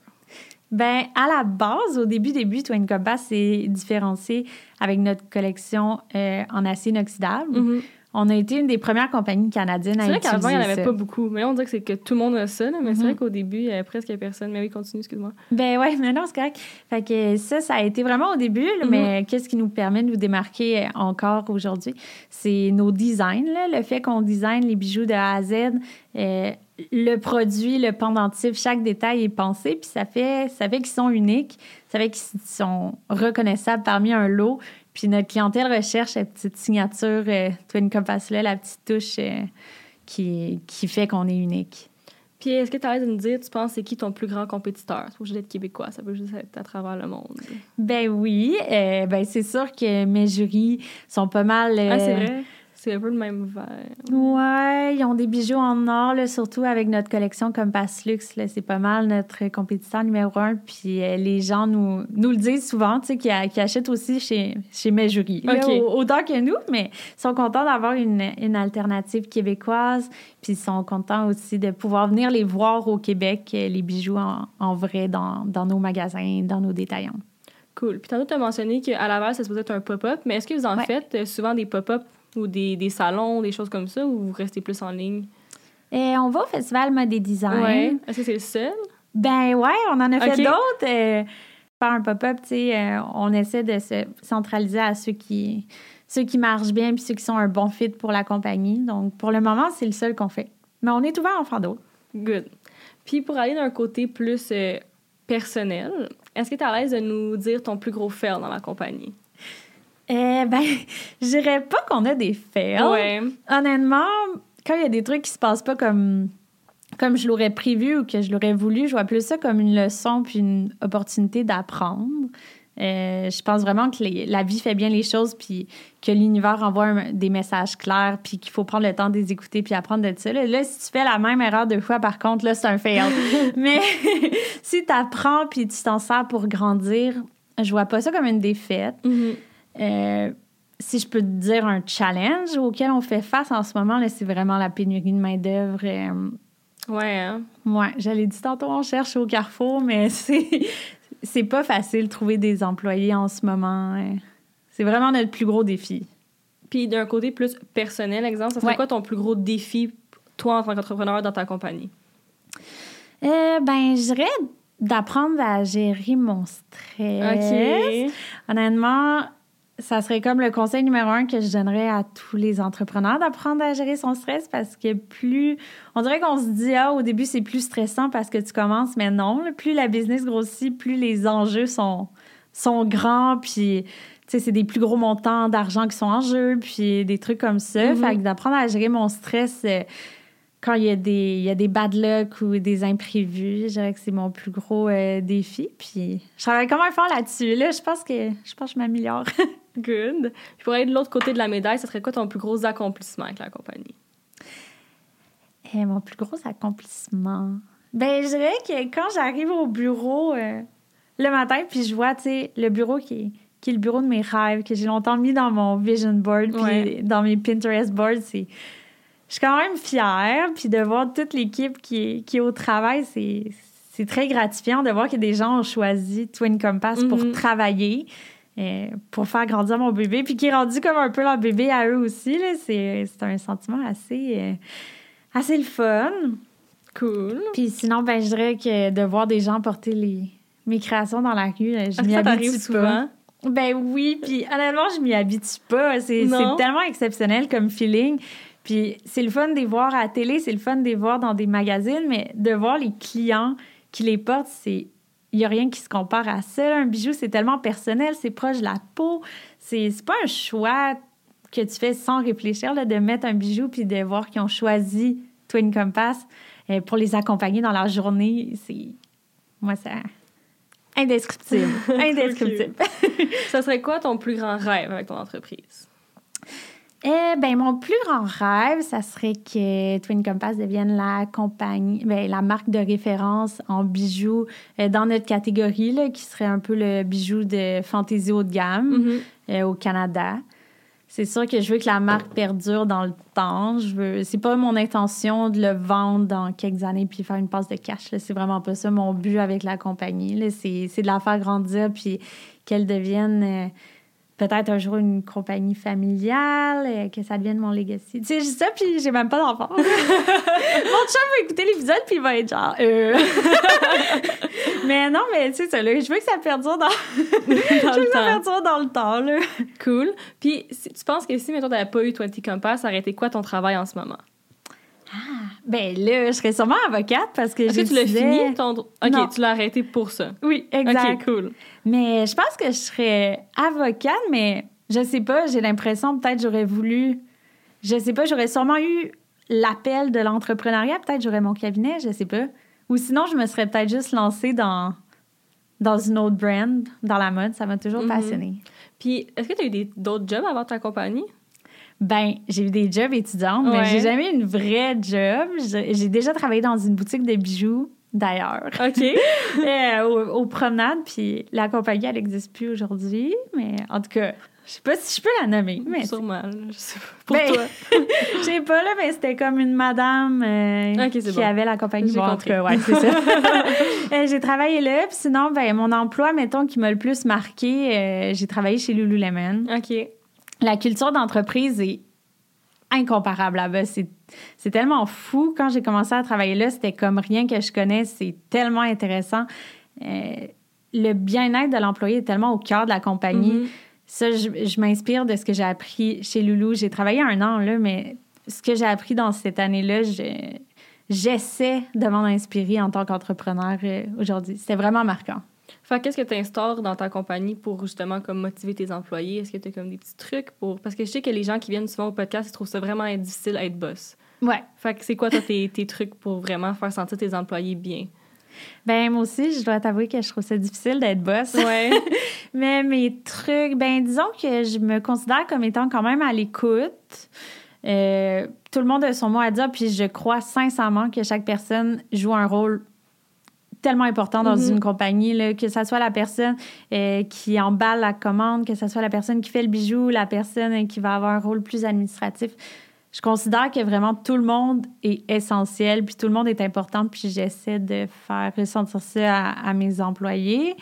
Ben, à la base, au début, début, Twin Compass s'est différencié avec notre collection euh, en acier inoxydable. Mhm. On a été une des premières compagnies canadiennes à C'est vrai utiliser qu'avant, il n'y en avait ça. pas beaucoup. Mais là, on dirait que c'est que tout le monde a ça, là, mais c'est Mhm. vrai qu'au début, il y avait presque personne. Mais oui, continue, excuse-moi. Ben ouais, [laughs] mais non, c'est correct. Fait que ça, ça a été vraiment au début, là, Mhm. mais qu'est-ce qui nous permet de nous démarquer euh, encore aujourd'hui? C'est nos designs, là, le fait qu'on design les bijoux de A à Z, euh, le produit, le pendentif, chaque détail est pensé, puis ça fait, ça fait qu'ils sont uniques, ça fait qu'ils sont reconnaissables parmi un lot, puis notre clientèle recherche cette petite signature euh, Twin Compass-là, la petite touche euh, qui, qui fait qu'on est unique. Puis, est-ce que tu as de nous dire, tu penses, c'est qui ton plus grand compétiteur? C'est obligé d'être québécois, ça peut juste être à travers le monde. Ben oui, euh, ben c'est sûr que mes jurys sont pas mal. euh, Ah, c'est vrai? C'est un peu le même verre. Ouais, ils ont des bijoux en or, là, surtout avec notre collection Compass Luxe. là, C'est pas mal notre compétiteur numéro un. Puis euh, les gens nous, nous le disent souvent, tu sais, qui, a- qui achètent aussi chez, chez au- autant que nous, mais ils sont contents d'avoir une, une alternative québécoise. Puis ils sont contents aussi de pouvoir venir les voir au Québec, euh, les bijoux en, en vrai, dans, dans nos magasins, dans nos détaillants. Cool. Puis, tantôt, tu as mentionné qu'à Laval, ça se peut être un pop-up, mais est-ce que vous en Ouais. faites euh, souvent des pop-up ou des, des salons, des choses comme ça, ou vous restez plus en ligne? Et on va au festival Mode et Design. Ouais. Est-ce que c'est le seul? Ben ouais, on en a fait d'autres. euh, un pop-up, tu sais, euh, on essaie de se centraliser à ceux qui, ceux qui marchent bien puis ceux qui sont un bon fit pour la compagnie. Donc, pour le moment, c'est le seul qu'on fait. Mais on est ouvert à en faire d'autres. Good. Puis pour aller d'un côté plus euh, personnel, est-ce que tu es à l'aise de nous dire ton plus gros fail dans la compagnie? Eh ben, [laughs] je dirais pas qu'on a des fails. Ouais. Honnêtement, quand il y a des trucs qui se passent pas comme, comme je l'aurais prévu ou que je l'aurais voulu, je vois plus ça comme une leçon puis une opportunité d'apprendre. Euh, je pense vraiment que les- la vie fait bien les choses puis que l'univers envoie un- des messages clairs puis qu'il faut prendre le temps de les écouter puis apprendre de ça. Là, Là, si tu fais la même erreur deux fois, par contre, là, c'est un fail. [laughs] Mais [laughs] si tu apprends puis tu t'en sers pour grandir, je vois pas ça comme une défaite. Mhm. Euh, si je peux te dire un challenge auquel on fait face en ce moment, c'est vraiment la pénurie de main-d'œuvre. Euh, Ouais, hein? ouais, j'allais dire tantôt, on cherche au carrefour, mais [laughs] c'est, c'est pas facile de trouver des employés en ce moment. euh. C'est vraiment notre plus gros défi. Puis d'un côté plus personnel, exemple, ça serait Ouais. quoi ton plus gros défi, toi, en tant qu'entrepreneur dans ta compagnie? Euh, ben, je dirais d'apprendre à gérer mon stress. OK. Honnêtement, ça serait comme le conseil numéro un que je donnerais à tous les entrepreneurs d'apprendre à gérer son stress parce que plus. On dirait qu'on se dit, ah, au début, c'est plus stressant parce que tu commences, mais non. plus la business grossit, plus les enjeux sont, sont grands, puis. Tu sais, c'est des plus gros montants d'argent qui sont en jeu, puis des trucs comme ça. Mhm. Fait que d'apprendre à gérer mon stress euh, quand il y, a des, il y a des bad luck ou des imprévus, je dirais que c'est mon plus gros euh, défi. Puis je travaille comme un fort là-dessus. Là, je pense que je pense que je m'améliore. [laughs] Good. Puis pour aller de l'autre côté de la médaille, ça serait quoi ton plus gros accomplissement avec la compagnie? Et mon plus gros accomplissement. Ben, je dirais que quand j'arrive au bureau euh, le matin, puis je vois, tu sais, le bureau qui est, qui est le bureau de mes rêves, que j'ai longtemps mis dans mon vision board, puis Ouais. dans mes Pinterest boards, c'est. Je suis quand même fière, puis de voir toute l'équipe qui est, qui est au travail, c'est, c'est très gratifiant de voir que des gens ont choisi Twin Compass pour Mhm. travailler, euh, pour faire grandir mon bébé, puis qui est rendu comme un peu leur bébé à eux aussi. C'est, un sentiment assez, euh, assez le fun. Cool. Puis sinon, ben, je dirais que de voir des gens porter les, mes créations dans la rue, là, je que m'y habitue pas. souvent? Ben oui, puis honnêtement, je m'y habitue pas. C'est tellement exceptionnel comme feeling. Puis c'est le fun de les voir à la télé, c'est le fun de les voir dans des magazines, mais de voir les clients qui les portent, c'est. Il n'y a rien qui se compare à ça. Un bijou, c'est tellement personnel, c'est proche de la peau. C'est pas un choix que tu fais sans réfléchir, là, de mettre un bijou puis de voir qu'ils ont choisi Twin Compass euh, pour les accompagner dans leur journée. C'est. Moi, ça. Indescriptible. [laughs] Indescriptible. ça serait quoi ton plus grand rêve avec ton entreprise? Eh ben mon plus grand rêve, ça serait que Twin Compass devienne la compagnie, ben, la marque de référence en bijoux euh, dans notre catégorie, là, qui serait un peu le bijou de fantaisie haut de gamme Mm-hmm. euh, au Canada. C'est sûr que je veux que la marque perdure dans le temps. Je veux, c'est pas mon intention de le vendre dans quelques années puis faire une passe de cash. C'est vraiment pas ça mon but avec la compagnie. c'est de la faire grandir puis qu'elle devienne euh, peut-être un jour une compagnie familiale, euh, que ça devienne mon legacy. Tu sais, je dis ça puis j'ai même pas d'enfant. [laughs] mon chum va écouter l'épisode puis il va être genre. euh. [laughs] mais non, mais tu sais, ça, là, je veux que ça perdure dans, [laughs] Dans je veux le que ça temps. perdure dans le temps. Là. Cool. Puis, si- tu penses que si, mettons, t'avais pas eu 20 Compass, ça aurait été quoi ton travail en ce moment? Ben là, je serais sûrement avocate parce que Est-ce que tu l'as fini? Ton... OK, Non. tu l'as arrêté pour ça. Oui, exact. OK, cool. Mais je pense que je serais avocate, mais je sais pas, j'ai l'impression peut-être j'aurais voulu. Je sais pas, j'aurais sûrement eu l'appel de l'entrepreneuriat, peut-être j'aurais mon cabinet, je sais pas. Ou sinon, je me serais peut-être juste lancée dans, dans une autre brand, dans la mode. Ça m'a toujours Mhm. passionnée. Puis, est-ce que tu as eu d'autres jobs avant ta compagnie? Ben, j'ai eu des jobs étudiantes, mais Ouais. j'ai jamais eu une vraie job. J'ai déjà travaillé dans une boutique de bijoux, d'ailleurs. OK. [laughs] Euh, aux, aux promenades, puis la compagnie, elle n'existe plus aujourd'hui. Mais en tout cas, je sais pas si je peux la nommer. Mais Sûrement, je sais pas. Pour Ben, toi. [laughs] je sais pas, là, mais c'était comme une madame euh, qui bon. avait la compagnie. Bon, en tout cas, ouais, c'est ça. [laughs] Euh, j'ai travaillé là, puis sinon, ben, mon emploi, mettons, qui m'a le plus marqué, euh, j'ai travaillé chez Lululemon. OK. La culture d'entreprise est incomparable là-bas. C'est, c'est tellement fou. Quand j'ai commencé à travailler là, c'était comme rien que je connais. C'est tellement intéressant. Euh, le bien-être de l'employé est tellement au cœur de la compagnie. Mhm. Ça, je, je m'inspire de ce que j'ai appris chez Loulou. J'ai travaillé un an, là, mais ce que j'ai appris dans cette année-là, je- j'essaie de m'en inspirer en tant qu'entrepreneur euh, aujourd'hui. C'était vraiment marquant. Fait que qu'est-ce que tu instaures dans ta compagnie pour justement comme motiver tes employés? Est-ce que tu as comme des petits trucs pour. Parce que je sais que les gens qui viennent souvent au podcast, ils trouvent ça vraiment difficile à être boss. Ouais. Fait que c'est quoi, toi, tes, tes trucs pour vraiment faire sentir tes employés bien? Ben moi aussi, je dois t'avouer que je trouve ça difficile d'être boss. Ouais. [laughs] Mais mes trucs, ben disons que je me considère comme étant quand même à l'écoute. Euh, tout le monde a son mot à dire, puis je crois sincèrement que chaque personne joue un rôle tellement important dans Mhm. une compagnie, là, que ce soit la personne euh, qui emballe la commande, que ce soit la personne qui fait le bijou, la personne qui va avoir un rôle plus administratif. Je considère que vraiment tout le monde est essentiel, puis tout le monde est important, puis j'essaie de faire ressentir ça à, à mes employés.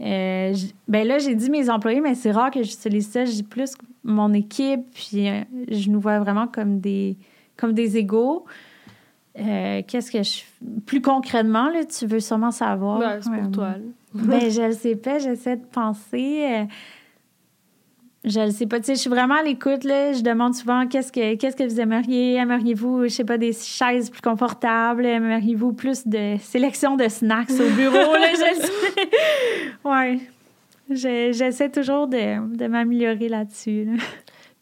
Euh, ben là, j'ai dit mes employés, mais c'est rare que j'utilise ça. Je dis plus mon équipe, puis euh, je nous vois vraiment comme des, comme des égaux. Euh, Qu'est-ce que je. Plus concrètement, là, tu veux sûrement savoir. Ouais, c'est pour toi. là. ben, je le sais pas, j'essaie de penser. euh, je le sais pas. Tu sais, je suis vraiment à l'écoute, là. Je demande souvent qu'est-ce que, qu'est-ce que vous aimeriez? Aimeriez-vous, je sais pas, des chaises plus confortables? Aimeriez-vous plus de sélection de snacks au bureau, là? Je le [laughs] sais. Ouais. Je- J'essaie toujours de, de m'améliorer là-dessus. là.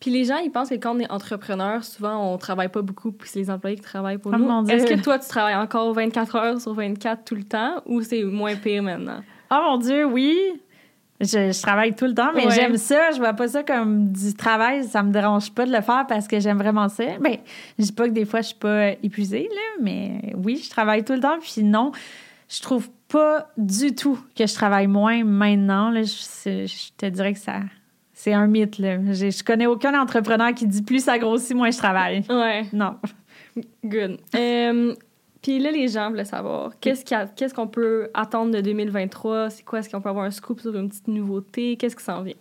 Puis les gens, ils pensent que quand on est entrepreneur, souvent, on travaille pas beaucoup, puis c'est les employés qui travaillent pour Oh nous. mon Dieu. Est-ce que toi, tu travailles encore 24 heures sur 24 tout le temps ou c'est moins pire maintenant? Oh mon Dieu, oui! Je, je travaille tout le temps, mais Ouais. j'aime ça. Je vois pas ça comme du travail. Ça me dérange pas de le faire parce que j'aime vraiment ça. Ben, je dis pas que des fois, je suis pas épuisée, là, mais oui, je travaille tout le temps. Puis non, je trouve pas du tout que je travaille moins maintenant. Là. Je te dirais que ça... C'est un mythe, là. Je connais aucun entrepreneur qui dit plus ça grossit, moins je travaille. [laughs] Ouais, Non. good. Puis là, les gens voulaient savoir qu'est-ce qu'on peut attendre de 2023? C'est quoi? Est-ce qu'on peut avoir un scoop sur une petite nouveauté? Qu'est-ce qui s'en vient?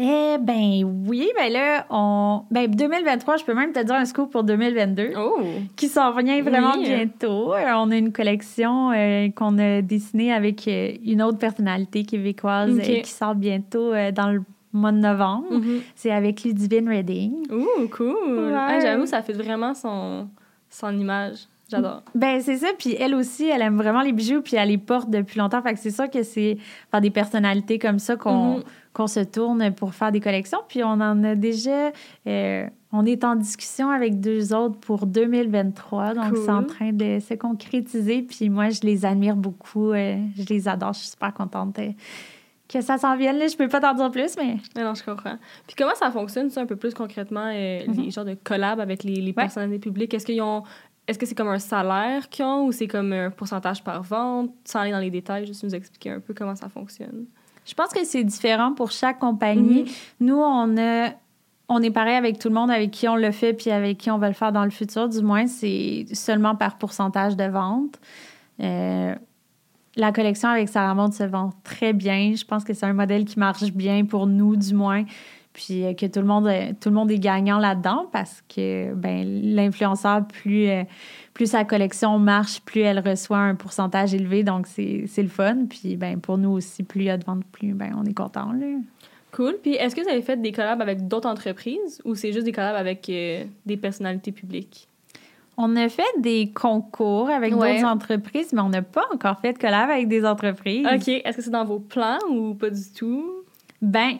Eh ben oui, ben là, on... Ben 2023, je peux même te dire un scoop pour 2022. Oh! qui s'en vient vraiment Oui. bientôt. Euh, On a une collection euh, qu'on a dessinée avec euh, une autre personnalité québécoise euh, qui sort bientôt euh, dans le mois de novembre. Mhm. C'est avec Ludivine Redding. Ouh, cool. Ouais. Ah, J'avoue, ça fait vraiment son, son image. J'adore. Ben c'est ça, puis elle aussi, elle aime vraiment les bijoux, puis elle les porte depuis longtemps. Fait que c'est sûr que c'est par des personnalités comme ça qu'on Mhm. qu'on se tourne pour faire des collections. Puis on en a déjà, euh, on est en discussion avec deux autres pour 2023, donc Cool. c'est en train de se concrétiser. Puis moi, je les admire beaucoup, euh, je les adore, je suis super contente euh, que ça s'en vienne. Là. Je peux pas t'en dire plus, mais Mais non, je comprends. Puis comment ça fonctionne, ça, un peu plus concrètement, euh, Mhm. les genres de collabs avec les, les Ouais. personnalités publiques? Est-ce qu'ils ont... Est-ce que c'est comme un salaire qu'ils ont ou c'est comme un pourcentage par vente? Sans aller dans les détails, juste nous expliquer un peu comment ça fonctionne. je pense que c'est différent pour chaque compagnie. Mhm. Nous, on a. On est pareil avec tout le monde avec qui on le fait puis avec qui on va le faire dans le futur. Du moins, c'est seulement par pourcentage de vente. Euh, la collection avec Sarah Maud se vend très bien. Je pense que c'est un modèle qui marche bien pour nous, du moins. Puis euh, que tout le monde, euh, tout le monde est gagnant là-dedans parce que ben, l'influenceur, plus, euh, plus sa collection marche, plus elle reçoit un pourcentage élevé. Donc, c'est le fun. Puis ben, pour nous aussi, plus il y a de ventes, plus ben, on est content. Cool. Puis est-ce que vous avez fait des collabs avec d'autres entreprises ou c'est juste des collabs avec des personnalités publiques? On a fait des concours avec Ouais. d'autres entreprises, mais on n'a pas encore fait de collab avec des entreprises. OK. Est-ce que c'est dans vos plans ou pas du tout? Ben,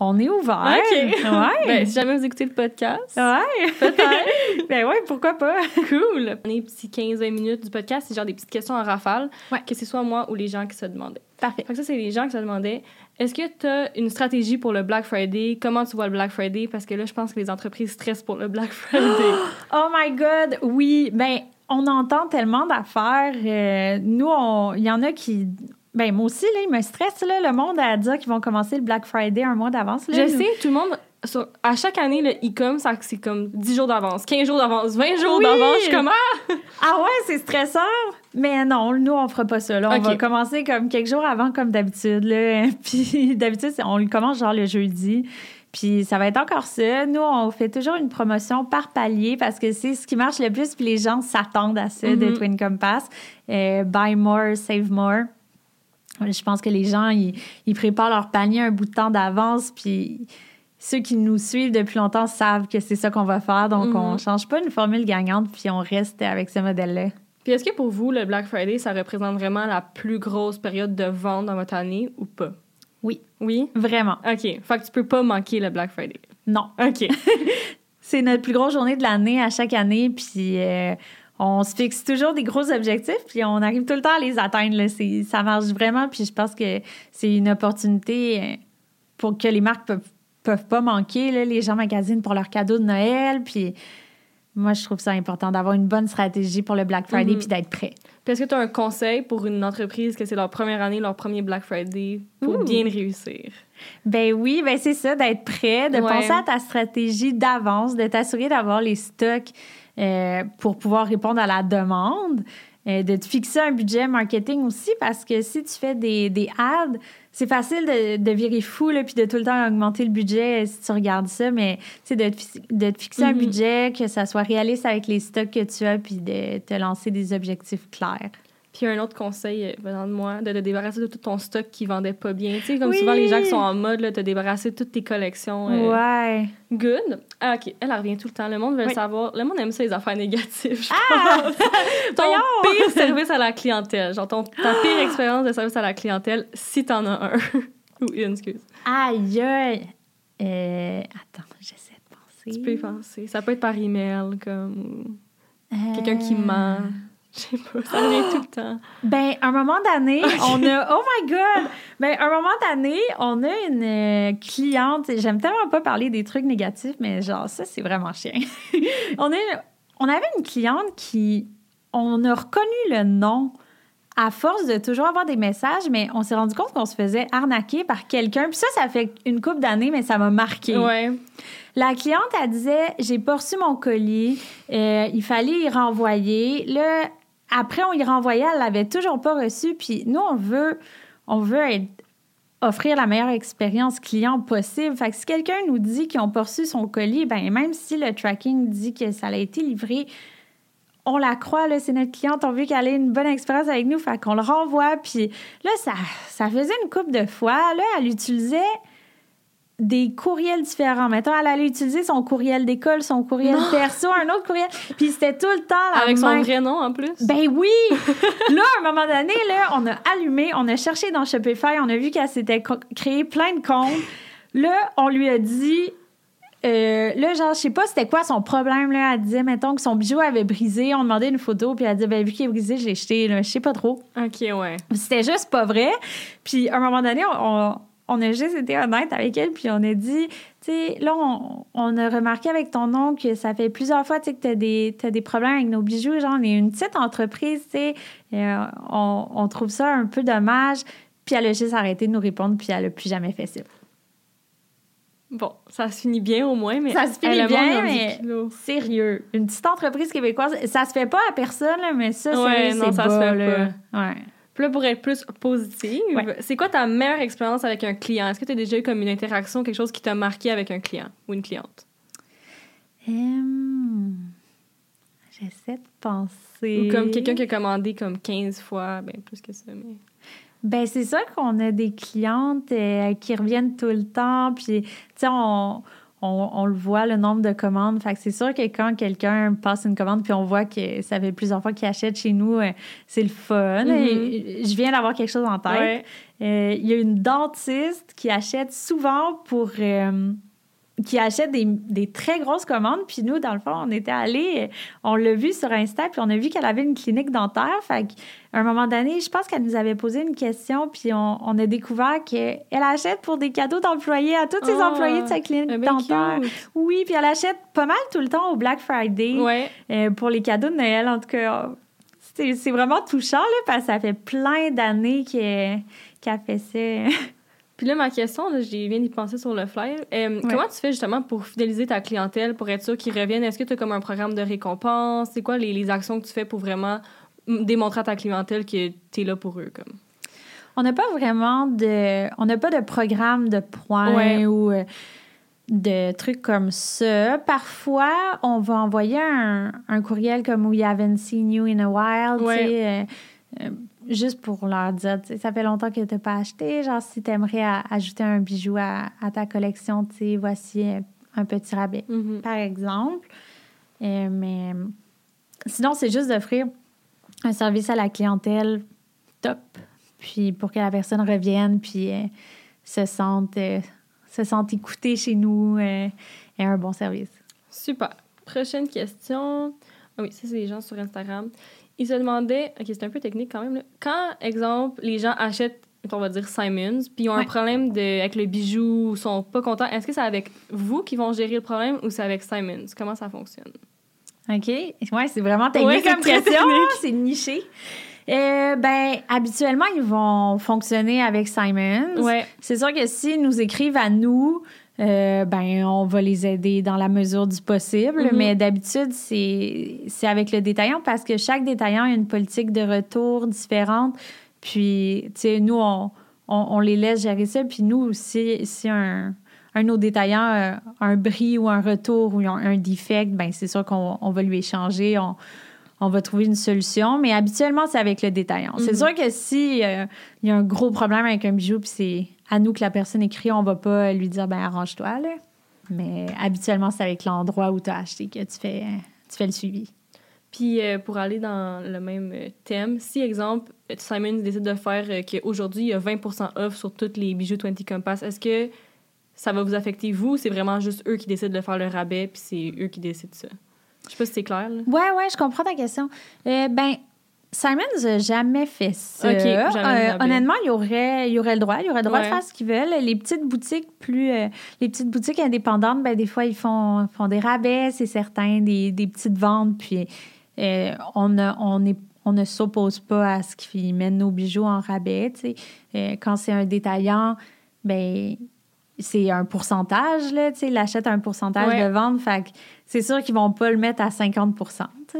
on est ouvert. OK. Ouais. Ben, si jamais vous écoutez le podcast, ouais. peut-être. [laughs] ben ouais, pourquoi pas? cool. On est petits 15-20 minutes du podcast, c'est genre des petites questions en rafale, Ouais. que c'est soit moi ou les gens qui se demandaient. Parfait. Fait que ça, c'est les gens qui se demandaient est-ce que tu as une stratégie pour le Black Friday? Comment tu vois le Black Friday? Parce que là, je pense que les entreprises stressent pour le Black [gasps] Friday. Oh my God, oui. Ben, on entend tellement d'affaires. Euh, nous, on- il y en a qui... Ben, moi aussi, là, il me stresse, là, le monde à dire qu'ils vont commencer le Black Friday un mois d'avance. je Nous- sais, tout le monde. Sur- à chaque année, le e-com, c'est comme 10 jours d'avance, 15 jours d'avance, 20 jours Oui! d'avance. Je suis comme Ah! [laughs] Ah ouais, c'est stressant. Mais non, nous, on fera pas ça. Là. On va commencer comme quelques jours avant, comme d'habitude. [laughs] Puis d'habitude, on le commence genre le jeudi. Puis ça va être encore ça. Nous, on fait toujours une promotion par palier parce que c'est ce qui marche le plus. Puis les gens s'attendent à ça de. Twin Compass. Euh, buy more, save more. Je pense que les gens, ils, ils préparent leur panier un bout de temps d'avance. Puis ceux qui nous suivent depuis longtemps savent que c'est ça qu'on va faire. Donc, Mhm. on change pas une formule gagnante. Puis on reste avec ce modèle-là. Puis est-ce que pour vous, le Black Friday, ça représente vraiment la plus grosse période de vente dans votre année ou pas? Oui. Oui? Vraiment. OK. Fait que tu peux pas manquer le Black Friday. Non. OK. [laughs] C'est notre plus grosse journée de l'année à chaque année, puis euh, on se fixe toujours des gros objectifs, puis on arrive tout le temps à les atteindre. Là. C'est- Ça marche vraiment, puis je pense que c'est une opportunité euh, pour que les marques peuvent, peuvent pas manquer. Là. Les gens magasinent pour leurs cadeaux de Noël, puis moi, je trouve ça important d'avoir une bonne stratégie pour le Black Friday, Mhm. puis d'être prêt. Est-ce que tu as un conseil pour une entreprise que c'est leur première année, leur premier Black Friday, pour Ouh. bien réussir? Ben oui, ben c'est ça, d'être prêt, de Ouais. penser à ta stratégie d'avance, de t'assurer d'avoir les stocks euh, pour pouvoir répondre à la demande, euh, de te fixer un budget marketing aussi, parce que si tu fais des, des ads, c'est facile de, de virer fou, là, puis de tout le temps augmenter le budget euh, si tu regardes ça, mais sais, de, te de te fixer un Mhm. budget, que ça soit réaliste avec les stocks que tu as, puis de te lancer des objectifs clairs. Puis un autre conseil euh, venant de moi, de te débarrasser de tout ton stock qui vendait pas bien. Tu sais, comme Oui. souvent les gens qui sont en mode, là, te débarrasser de toutes tes collections. euh, Ouais. Good. Ah, OK. Elle, revient tout le temps. Le monde veut le savoir. Le monde aime ça, les affaires négatives. je Ah! pense. [laughs] ton Voyons! pire service à la clientèle. Genre, ton, ta [gasps] pire expérience de service à la clientèle, si t'en as un. [laughs] Ou une, excuse. Aïe, aïe. Euh, attends, j'essaie de penser. Tu peux y penser. Ça peut être par email, comme. Quelqu'un qui ment. Je sais pas. Ça revient tout le temps. Ben, un moment donné, on a. Oh my God! Ben, un moment donné, on a une euh, cliente. J'aime tellement pas parler des trucs négatifs, mais genre, ça, c'est vraiment chien. [laughs] on, est, on avait une cliente qui. On a reconnu le nom à force de toujours avoir des messages, mais on s'est rendu compte qu'on se faisait arnaquer par quelqu'un. Puis ça, ça fait une couple d'années, mais ça m'a marqué. Ouais. La cliente, elle disait J'ai pas reçu mon colis, euh, il fallait y renvoyer. Là, après, on y renvoyait, elle l'avait toujours pas reçu. Puis nous, on veut, on veut offrir la meilleure expérience client possible. Fait que si quelqu'un nous dit qu'ils n'ont pas reçu son colis, ben même si le tracking dit que ça a été livré, on la croit, c'est notre cliente, on veut qu'elle ait une bonne expérience avec nous, fait qu'on le renvoie. Puis là, ça, ça faisait une coupe de fois. Là, elle utilisait des courriels différents. Mettons, elle allait utiliser son courriel d'école, son courriel perso, un autre courriel. Puis c'était tout le temps la Avec son vrai nom en plus. Ben oui! [laughs] là, à un moment donné, là, on a allumé, on a cherché dans Shopify, on a vu qu'elle s'était créé plein de comptes. Là, on lui a dit... euh, là, genre, je sais pas c'était quoi son problème, là. Elle disait, mettons, que son bijou avait brisé. On demandait une photo, puis elle dit, ben, vu qu'il est brisé, je l'ai jeté, là. Je sais pas trop. Ok, ouais. C'était juste pas vrai. Puis, à un moment donné, on, on- on a juste été honnête avec elle, puis on a dit, tu sais, là, on, on a remarqué avec ton nom que ça fait plusieurs fois, tu que t'as des, t'as des problèmes avec nos bijoux. Genre, on est une petite entreprise, tu sais. euh, on, on trouve ça un peu dommage. Puis, elle a juste arrêté de nous répondre, puis elle a plus jamais fait ça. Bon, ça se finit bien au moins, mais. Ça se finit bien, mais-. Sérieux. Une petite entreprise québécoise, ça se fait pas à personne, là, mais ça, Ouais, c'est non, c'est ça se fait là. Ouais. Là, pour être plus positive, Ouais. c'est quoi ta meilleure expérience avec un client? Est-ce que tu as déjà eu comme une interaction, quelque chose qui t'a marqué avec un client ou une cliente? Hum, J'essaie de penser. Ou comme quelqu'un qui a commandé comme 15 fois, ben plus que ça, mais... Ben, c'est sûr qu'on a des clientes euh, qui reviennent tout le temps, puis, tu sais, on, on, on le voit, le nombre de commandes. Fait que c'est sûr que quand quelqu'un passe une commande, puis on voit que ça fait plusieurs fois qu'il achète chez nous, euh, c'est le fun. Mhm. Et je viens d'avoir quelque chose en tête. Ouais. Euh, Il y a une dentiste qui achète souvent pour. euh, qui achète des, des très grosses commandes. Puis nous, dans le fond, on était allés, on l'a vu sur Insta, puis on a vu qu'elle avait une clinique dentaire. Fait qu'à un moment donné, je pense qu'elle nous avait posé une question, puis on, on a découvert qu'elle achète pour des cadeaux d'employés à tous ses Oh, employés de sa clinique dentaire. cute. Oui, puis elle achète pas mal tout le temps au Black Friday Ouais. euh, pour les cadeaux de Noël. En tout cas, c'est vraiment touchant, là, parce que ça fait plein d'années qu'elle qu'elle fait ça. [laughs] Puis là, ma question, là, j'ai viens d'y penser sur le fly. Euh, Comment tu fais justement pour fidéliser ta clientèle, pour être sûr qu'ils reviennent? Est-ce que tu as comme un programme de récompense? C'est quoi les, les actions que tu fais pour vraiment démontrer à ta clientèle que tu es là pour eux? Comme? On n'a pas vraiment de. On n'a pas de programme de points Ouais. ou euh, de trucs comme ça. Parfois, on va envoyer un, un courriel comme We haven't seen you in a while, Ouais. Euh, euh, juste pour leur dire, ça fait longtemps que tu n'as pas acheté. Genre, si tu aimerais ajouter un bijou à, à ta collection, tu sais, voici euh, un petit rabais, Mhm. par exemple. Euh, mais sinon, c'est juste d'offrir un service à la clientèle top puis pour que la personne revienne, puis euh, se sente, euh, se sente écoutée chez nous euh, et un bon service. Super. Prochaine question. Ah oui, ça, c'est les gens sur Instagram. Ils se demandaient, OK, c'est un peu technique quand même, là. quand, exemple, les gens achètent, on va dire Simons, puis ils ont un problème de, avec le bijou, sont pas contents, est-ce que c'est avec vous qui vont gérer le problème ou c'est avec Simons? Comment ça fonctionne? OK? Ouais, c'est vraiment technique Ouais, comme question. technique. C'est niché. Euh, ben, habituellement, ils vont fonctionner avec Simons. Ouais. C'est sûr que s'ils nous écrivent à nous, euh, ben, on va les aider dans la mesure du possible. Mhm. Mais d'habitude, c'est c'est avec le détaillant parce que chaque détaillant a une politique de retour différente. Puis, tu sais, nous, on, on, on les laisse gérer ça. Puis nous, si, si un, un de nos détaillants a un bris ou un retour ou un, un defect, ben c'est sûr qu'on on va lui échanger. On, on va trouver une solution. Mais habituellement, c'est avec le détaillant. C'est Mhm. sûr que si euh, il y a un gros problème avec un bijou, puis c'est à nous que la personne écrit, on va pas lui dire, ben arrange-toi, là. Mais habituellement, c'est avec l'endroit où tu as acheté que tu fais, tu fais le suivi. Puis euh, pour aller dans le même euh, thème, si, exemple, Simon décide de faire euh, qu'aujourd'hui, il y a 20% off sur tous les bijoux 20 Compass, est-ce que ça va vous affecter, vous, ou c'est vraiment juste eux qui décident de faire le rabais, puis c'est eux qui décident ça? Je sais pas si c'est clair, là. Ouais, ouais, je comprends ta question. Euh, ben, Simons n'a jamais fait ça. Jamais Euh, honnêtement, il y aurait, il aurait le droit. Il aurait le droit Ouais. de faire ce qu'ils veulent. Les petites boutiques plus, euh, les petites boutiques indépendantes, ben des fois ils font, font des rabais, c'est certain, des, des petites ventes. Puis euh, on ne, on est- on ne s'oppose pas à ce qu'ils mettent nos bijoux en rabais. quand c'est un détaillant, ben c'est un pourcentage, là, tu sais, il achète un pourcentage Ouais. de vente, fait que c'est sûr qu'ils vont pas le mettre à 50 tu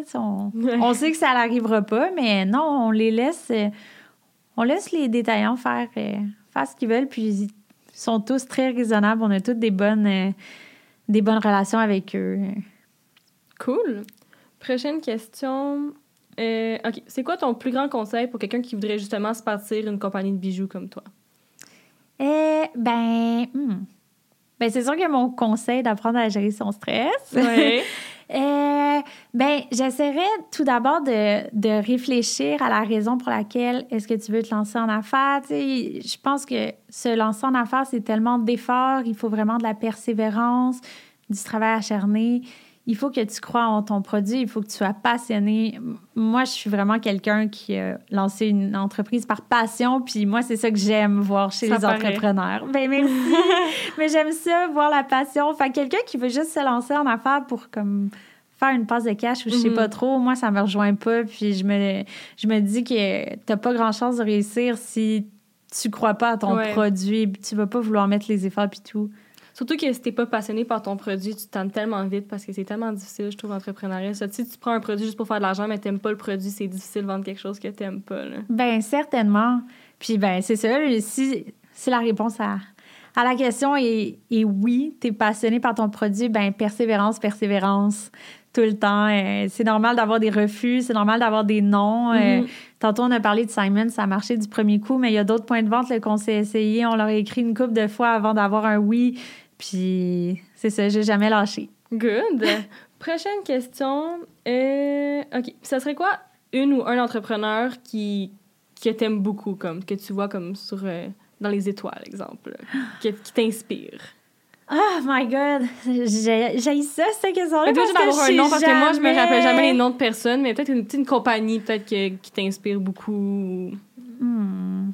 sais, on, on sait que ça n'arrivera pas, mais non, on les laisse, on laisse les détaillants faire, euh, faire ce qu'ils veulent, puis ils sont tous très raisonnables, on a toutes des bonnes, euh, des bonnes relations avec eux. Cool. Prochaine question. Euh, OK. C'est quoi ton plus grand conseil pour quelqu'un qui voudrait justement se partir une compagnie de bijoux comme toi? Eh ben, hmm. Ben, c'est sûr que mon conseil d'apprendre à gérer son stress. Ouais. [laughs] Euh, ben, j'essaierais tout d'abord de, de réfléchir à la raison pour laquelle est-ce que tu veux te lancer en affaires. Tu sais, je pense que se lancer en affaires, c'est tellement d'efforts. Il faut vraiment de la persévérance, du travail acharné. Il faut que tu crois en ton produit. Il faut que tu sois passionné. Moi, je suis vraiment quelqu'un qui a lancé une entreprise par passion. Puis moi, c'est ça que j'aime voir chez Ça les paraît. entrepreneurs. Ben merci. [laughs] Mais j'aime ça, voir la passion. Que quelqu'un qui veut juste se lancer en affaires pour comme faire une passe de cash ou je sais Mhm. pas trop, moi, ça me rejoint pas. Puis je me, je me dis que t'as pas grand chance de réussir si tu crois pas à ton Ouais. produit. Puis tu vas pas vouloir mettre les efforts puis tout. Surtout que si t'es pas passionné par ton produit, tu tentes tellement vite parce que c'est tellement difficile, je trouve, l'entrepreneuriat. Si tu prends un produit juste pour faire de l'argent, mais t'aimes pas le produit, c'est difficile de vendre quelque chose que t'aimes pas. Là. Ben certainement. Puis ben c'est ça. Si, si la réponse à, à la question est, est oui, tu es passionné par ton produit, ben persévérance, persévérance tout le temps. Euh, c'est normal d'avoir des refus, c'est normal d'avoir des non. Euh, Mhm. tantôt, on a parlé de Simon, ça a marché du premier coup, mais il y a d'autres points de vente qu'on s'est essayé. On leur a écrit une couple de fois avant d'avoir un oui. Puis c'est ça, j'ai jamais lâché. Good. [laughs] Prochaine question. Euh, OK. Ça serait quoi une ou un entrepreneur qui, que t'aimes beaucoup, comme, que tu vois comme sur, euh, dans les étoiles, exemple, qui t'inspire? Oh my God! J'ai ça, cette question-là. Mais tu parce juste que avoir je un nom, parce que moi, je me rappelle jamais les noms de personnes, mais peut-être une, une compagnie peut-être qui t'inspire beaucoup. Hmm.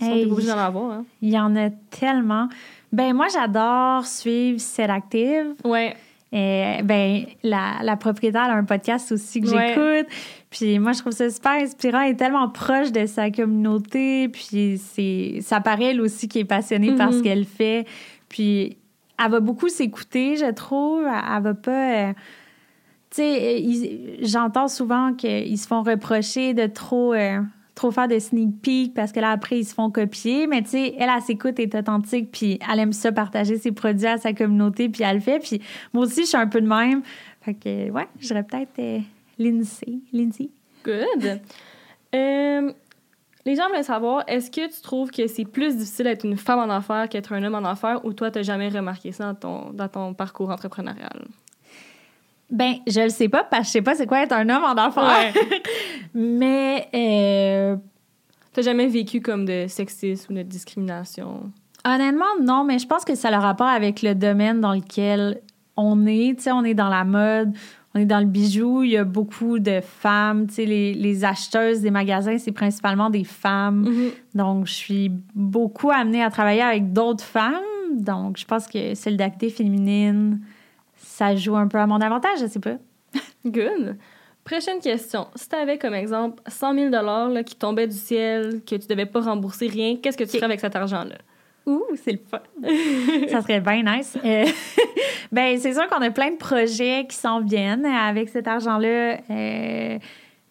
Hey, d'en avoir, hein? Il y en a tellement. Ben moi, j'adore suivre Set Active. Ouais. Et, ben, la, la propriétaire a un podcast aussi que Ouais. j'écoute. Puis moi, je trouve ça super inspirant. Elle est tellement proche de sa communauté. Puis c'est, ça paraît, elle aussi, qui est passionnée par ce qu'elle fait. Puis elle va beaucoup s'écouter, je trouve. Elle, elle va pas... euh, tu sais, ils- j'entends souvent qu'ils se font reprocher de trop... euh, trop faire de sneak peek parce que là, après, ils se font copier. Mais tu sais, elle, elle s'écoute, elle est authentique, puis elle aime ça, partager ses produits à sa communauté, puis elle le fait. Puis moi aussi, je suis un peu de même. Fait que, ouais, je dirais peut-être euh, Lindsay. Lindsay. Good. [laughs] Euh, les gens veulent savoir, est-ce que tu trouves que c'est plus difficile d'être une femme en affaires qu'être un homme en affaires ou toi, t'as jamais remarqué ça dans ton, dans ton parcours entrepreneurial? Ben, je le sais pas parce que je sais pas c'est quoi être un homme en affaires. [laughs] Mais, euh, T'as jamais vécu comme de sexisme ou de discrimination? honnêtement, non, mais je pense que ça a le rapport avec le domaine dans lequel on est. Tu sais, on est dans la mode, on est dans le bijou, il y a beaucoup de femmes. Tu sais, les, les acheteuses des magasins, c'est principalement des femmes. Mhm. Donc, je suis beaucoup amenée à travailler avec d'autres femmes. Donc, je pense que solidarité féminine, ça joue un peu à mon avantage, je sais pas. Good. Prochaine question. Si tu avais comme exemple 100 000 là, qui tombaient du ciel, que tu devais pas rembourser rien, qu'est-ce que tu ferais avec cet argent-là? Ouh, c'est le fun. ça serait bien nice. Euh, [laughs] ben, c'est sûr qu'on a plein de projets qui s'en viennent avec cet argent-là. Euh,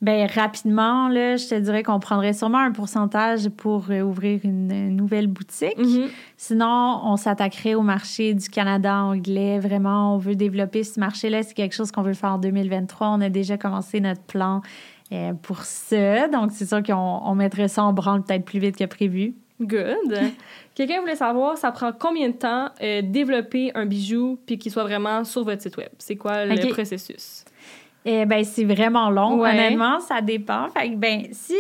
ben, rapidement, là, je te dirais qu'on prendrait sûrement un pourcentage pour euh, ouvrir une, une nouvelle boutique. Mhm. Sinon, on s'attaquerait au marché du Canada anglais. Vraiment, on veut développer ce marché-là. C'est quelque chose qu'on veut faire en 2023. On a déjà commencé notre plan euh, pour ça. Donc, c'est sûr qu'on on mettrait ça en branle peut-être plus vite que prévu. Good. [laughs] Quelqu'un voulait savoir, ça prend combien de temps euh, développer un bijou puis qu'il soit vraiment sur votre site web? C'est quoi le processus? Eh ben, c'est vraiment long. Ouais. Honnêtement, ça dépend. Fait que, ben, si,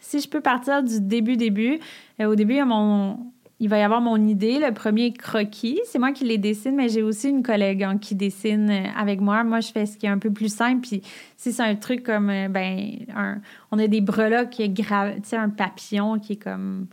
si je peux partir du début, début, euh, au début, il y a mon, il va y avoir mon idée, le premier croquis. C'est moi qui les dessine, mais j'ai aussi une collègue hein, qui dessine euh, avec moi. Moi, je fais ce qui est un peu plus simple. Puis si c'est un truc comme, euh, ben, un, on a des breloques tu sais, un papillon qui est comme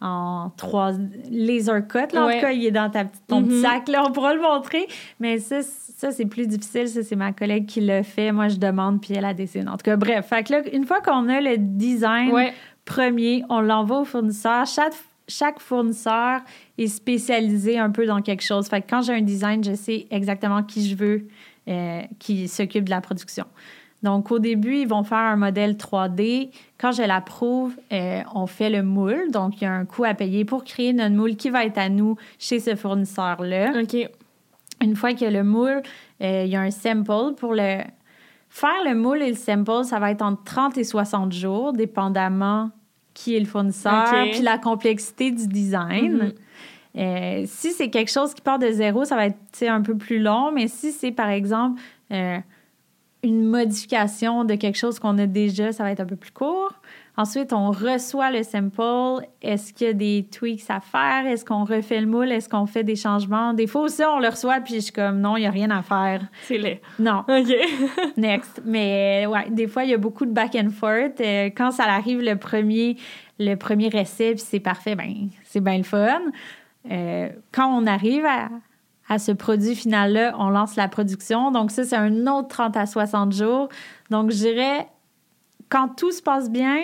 en trois laser cut. Là, En tout cas, il est dans ta petite, ton petit Mhm. sac. Là, on pourra le montrer. Mais ça, ça c'est plus difficile. Ça, c'est ma collègue qui le fait. Moi, je demande, puis elle la dessine. En tout cas, bref. Fait que là, une fois qu'on a le design Ouais. premier, on l'envoie au fournisseur. Chaque, chaque fournisseur est spécialisé un peu dans quelque chose. Fait que quand j'ai un design, je sais exactement qui je veux euh, qui s'occupe de la production. Donc, au début, ils vont faire un modèle 3D. Quand je l'approuve, euh, on fait le moule. Donc, il y a un coût à payer pour créer notre moule qui va être à nous chez ce fournisseur-là. OK. Une fois qu'il y a le moule, euh, il y a un sample pour le. Faire le moule et le sample, ça va être entre 30 et 60 jours, dépendamment qui est le fournisseur, OK. puis la complexité du design. Mhm. Euh, si c'est quelque chose qui part de zéro, ça va être un peu plus long, mais si c'est par exemple une modification de quelque chose qu'on a déjà, ça va être un peu plus court. Ensuite, on reçoit le sample. Est-ce qu'il y a des tweaks à faire? Est-ce qu'on refait le moule? Est-ce qu'on fait des changements? Des fois aussi, on le reçoit, puis je suis comme, non, il n'y a rien à faire. C'est laid. Non. OK. [laughs] Next. Mais ouais, des fois, il y a beaucoup de back and forth. Euh, quand ça arrive le premier, le premier essai, puis c'est parfait, ben c'est bien le fun. Euh, quand on arrive à, à ce produit final-là, on lance la production. Donc ça, c'est un autre 30 à 60 jours. Donc je dirais, quand tout se passe bien,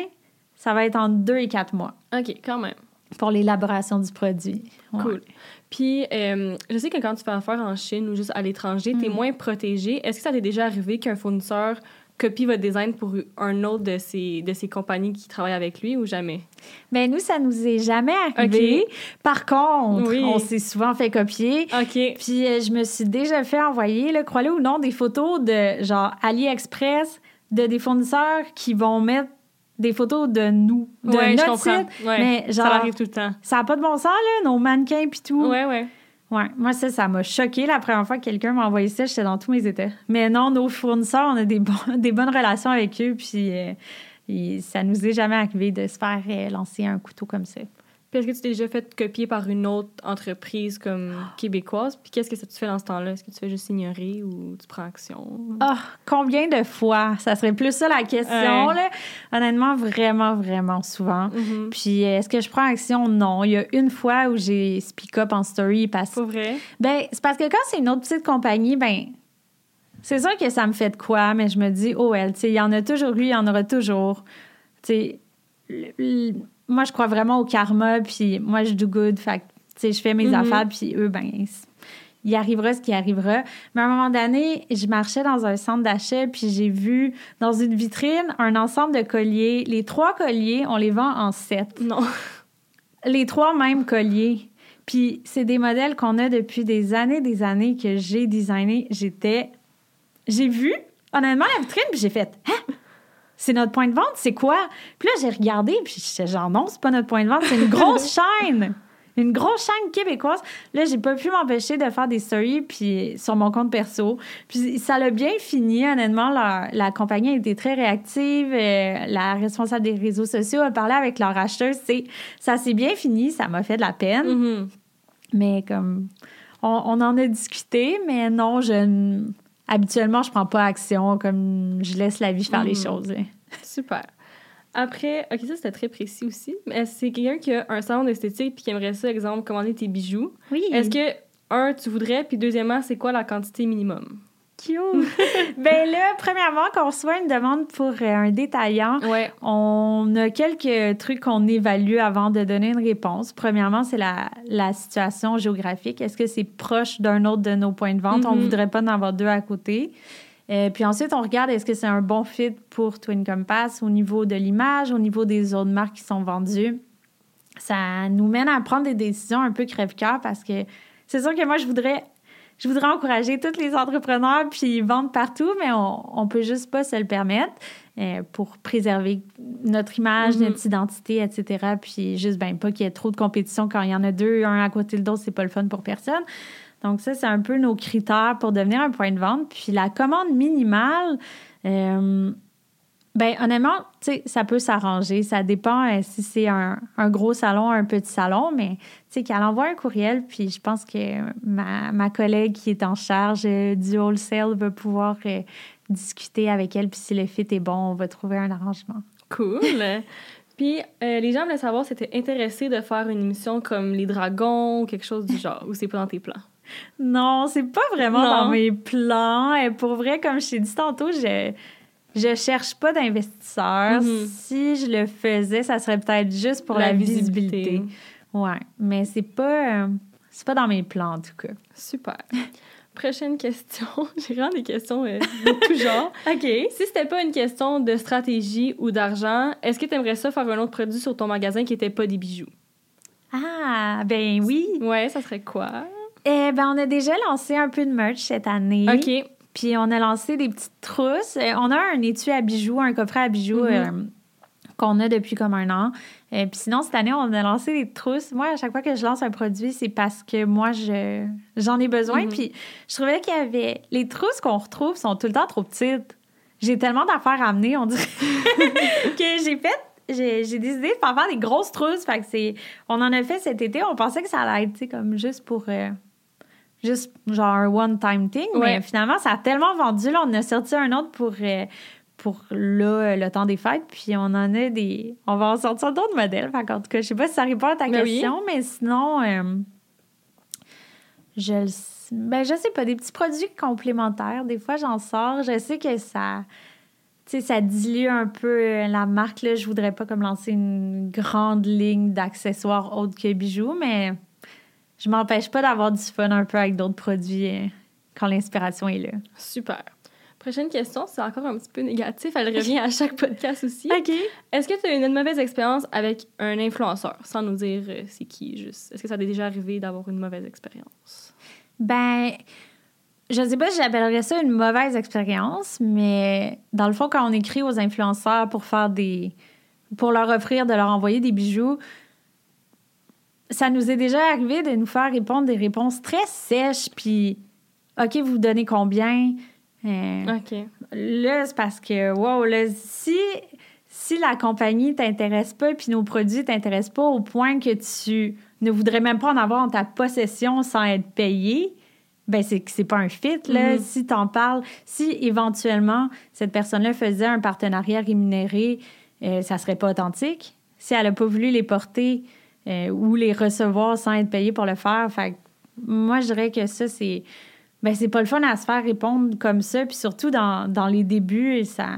ça va être en deux et quatre mois OK, quand même. pour l'élaboration du produit. Ouais. Cool. Puis, euh, je sais que quand tu fais affaire en Chine ou juste à l'étranger, tu es Mhm. moins protégé. Est-ce que ça t'est déjà arrivé qu'un fournisseur copie votre design pour un autre de ses, de ses compagnies qui travaillent avec lui ou jamais? Mais nous, ça nous est jamais arrivé. Par contre, Oui. on s'est souvent fait copier. OK. Puis euh, je me suis déjà fait envoyer, crois-le ou non, des photos de genre AliExpress, de des fournisseurs qui vont mettre des photos de nous, de ouais, je notre comprends. site. Ouais, Mais genre, ça arrive tout le temps. ça n'a pas de bon sens, là, nos mannequins puis tout. Ouais, ouais. Moi, ça, ça m'a choqué la première fois que quelqu'un m'a envoyé ça. J'étais dans tous mes états. Mais non, nos fournisseurs, on a des, [laughs] bonnes relations avec eux. Puis euh, ça nous est jamais arrivé de se faire euh, lancer un couteau comme ça. Puis est-ce que tu t'es déjà fait copier par une autre entreprise comme [gasps] québécoise? Puis qu'est-ce que ça tu fais dans ce temps-là? Est-ce que tu fais juste ignorer ou tu prends action? Ah, combien de fois? Ça serait plus ça la question, Ouais. là. Honnêtement, vraiment, vraiment souvent. Mhm. Puis, euh, est-ce que je prends action? Non. Il y a une fois où j'ai speak up en story parce Pas vrai? Ben, c'est parce que quand c'est une autre petite compagnie, ben, c'est sûr que ça me fait de quoi, mais je me dis, oh, elle, tu sais, il y en a toujours eu, il y en aura toujours. Tu sais, moi, je crois vraiment au karma, puis moi, je do good, fait que, tu sais, je fais mes Mhm. affaires, puis eux, ben, il arrivera ce qui arrivera. Mais à un moment donné, je marchais dans un centre d'achat, puis j'ai vu dans une vitrine un ensemble de colliers. Les trois colliers, on les vend en sept Non. [laughs] les trois mêmes colliers. Puis c'est des modèles qu'on a depuis des années, des années que j'ai designé. J'étais. J'ai vu, honnêtement, la vitrine, puis j'ai fait Hein? C'est notre point de vente, c'est quoi? Puis là, j'ai regardé, puis j'étais genre non, c'est pas notre point de vente, c'est une grosse [laughs] chaîne. Une grosse chaîne québécoise. Là, j'ai pas pu m'empêcher de faire des stories puis sur mon compte perso. Puis ça l'a bien fini, honnêtement. La, la compagnie a été très réactive. euh, la responsable des réseaux sociaux a parlé avec leur acheteuse. C'est, ça s'est bien fini. Ça m'a fait de la peine. Mhm. Mais comme, on, on en a discuté, mais non, je n- habituellement, je prends pas action. Comme, je laisse la vie faire les Mhm. choses. Super. Après, OK, ça c'était très précis aussi. Mais c'est quelqu'un qui a un salon d'esthétique puis qui aimerait ça, exemple, commander tes bijoux? Oui. Est-ce que, un, tu voudrais, puis deuxièmement, c'est quoi la quantité minimum? Cute? [laughs] ben là, premièrement, quand on reçoit une demande pour euh, un détaillant, Ouais. On a quelques trucs qu'on évalue avant de donner une réponse. Premièrement, c'est la, la situation géographique. Est-ce que c'est proche d'un autre de nos points de vente? On Mhm. voudrait pas en avoir deux à côté. Euh, puis ensuite, on regarde est-ce que c'est un bon fit pour Twin Compass au niveau de l'image, au niveau des autres marques qui sont vendues? Ça nous mène à prendre des décisions un peu crève-cœur parce que c'est sûr que moi, je voudrais je voudrais encourager tous les entrepreneurs puis vendre partout, mais on, on peut juste pas se le permettre euh, pour préserver notre image, Mhm. notre identité, etc. Puis juste, ben, pas qu'il y ait trop de compétition quand il y en a deux, un à côté de l'autre, c'est pas le fun pour personne. Donc ça, c'est un peu nos critères pour devenir un point de vente. Puis la commande minimale, euh, ben honnêtement, tu sais, ça peut s'arranger. Ça dépend euh, si c'est un, un gros salon, un petit salon, mais tu sais, qu'elle envoie un courriel, puis je pense que ma, ma collègue qui est en charge euh, du wholesale va pouvoir euh, discuter avec elle, puis si le fit est bon, on va trouver un arrangement. Cool. [laughs] Puis, euh, les gens voulaient savoir si t'étais intéressé de faire une émission comme Les Dragons ou quelque chose du genre, ou c'est pas dans tes plans? Non, c'est pas vraiment Non. dans mes plans. Et pour vrai, comme je t'ai dit tantôt, je je cherche pas d'investisseurs. Mhm. Si je le faisais, ça serait peut-être juste pour la, visibilité. Ouais, mais c'est pas euh, c'est pas dans mes plans en tout cas. Super. [laughs] Prochaine question. [laughs] J'ai vraiment des questions euh, de tout genre. [laughs] OK. Si c'était pas une question de stratégie ou d'argent, est-ce que tu aimerais ça faire un autre produit sur ton magasin qui était pas des bijoux? Ah, ben oui. Ouais, ça serait quoi? Eh ben on a déjà lancé un peu de merch cette année. OK. Puis on a lancé des petites trousses. Euh, On a un étui à bijoux, un coffret à bijoux Mhm. euh, qu'on a depuis comme un an. Et puis sinon, cette année, on a lancé des trousses. Moi, à chaque fois que je lance un produit, c'est parce que moi, je, j'en ai besoin. Mhm. Puis je trouvais qu'il y avait... Les trousses qu'on retrouve sont tout le temps trop petites. J'ai tellement d'affaires à amener, on dirait, [laughs] que j'ai fait... J'ai, j'ai décidé de faire faire des grosses trousses. Fait que c'est... On en a fait cet été. On pensait que ça allait être, tu sais, comme juste pour... euh, juste genre un one-time thing. Ouais. Mais finalement, ça a tellement vendu. Là, on a sorti un autre pour... euh, pour là, le temps des fêtes, puis on en a des... On va en sortir d'autres modèles. Fait en tout cas, je sais pas si ça répond à ta Ben oui. question, mais sinon, euh, je le ben, je sais pas, des petits produits complémentaires. Des fois, j'en sors. Je sais que ça... Tu sais, ça dilue un peu euh, la marque. Là. Je voudrais pas comme lancer une grande ligne d'accessoires autres que bijoux, mais je m'empêche pas d'avoir du fun un peu avec d'autres produits euh, quand l'inspiration est là. Super. Prochaine question, c'est encore un petit peu négatif. Elle revient à chaque podcast aussi. [laughs] OK. Est-ce que tu as eu une mauvaise expérience avec un influenceur, sans nous dire euh, c'est qui, juste? Est-ce que ça t'est déjà arrivé d'avoir une mauvaise expérience? Ben, je sais pas si j'appellerais ça une mauvaise expérience, mais dans le fond, quand on écrit aux influenceurs pour faire des. pour leur offrir de leur envoyer des bijoux, ça nous est déjà arrivé de nous faire répondre des réponses très sèches, puis OK, vous donnez combien? Euh, OK. Là, c'est parce que, wow, là, si, si la compagnie t'intéresse pas puis nos produits t'intéressent pas au point que tu ne voudrais même pas en avoir en ta possession sans être payé, ben c'est que c'est pas un fit, là. Mhm. Si t'en parles, si éventuellement cette personne-là faisait un partenariat rémunéré, euh, ça serait pas authentique. Si elle a pas voulu les porter euh, ou les recevoir sans être payée pour le faire, fait que moi, je dirais que ça, c'est... Ben, c'est pas le fun à se faire répondre comme ça, puis surtout dans, dans les débuts, ça...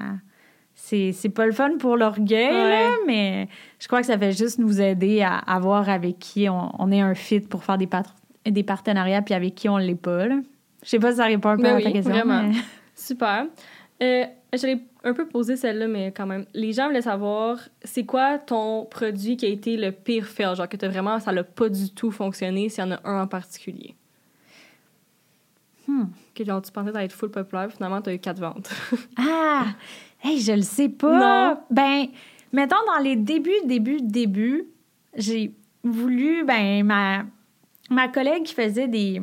C'est, c'est pas le fun pour l'orgueil, là, Ouais. mais je crois que ça fait juste nous aider à, à voir avec qui on, on est un fit pour faire des, pat- des partenariats, puis avec qui on l'est pas, là. Je sais pas si ça répond un peu Ben à ta oui, question. vraiment. mais- Super. Euh, J'allais un peu poser celle-là, mais quand même. Les gens voulaient savoir, c'est quoi ton produit qui a été le pire fail? Genre que t'as vraiment, ça n'a pas du tout fonctionné, s'il y en a un en particulier. Hmm. Que genre, tu pensais être full populaire, finalement, t'as eu quatre ventes. [laughs] Ah! Hey, je le sais pas. Non. Ben, mettons, dans les débuts, débuts, débuts, j'ai voulu, ben, ma, ma collègue qui faisait des,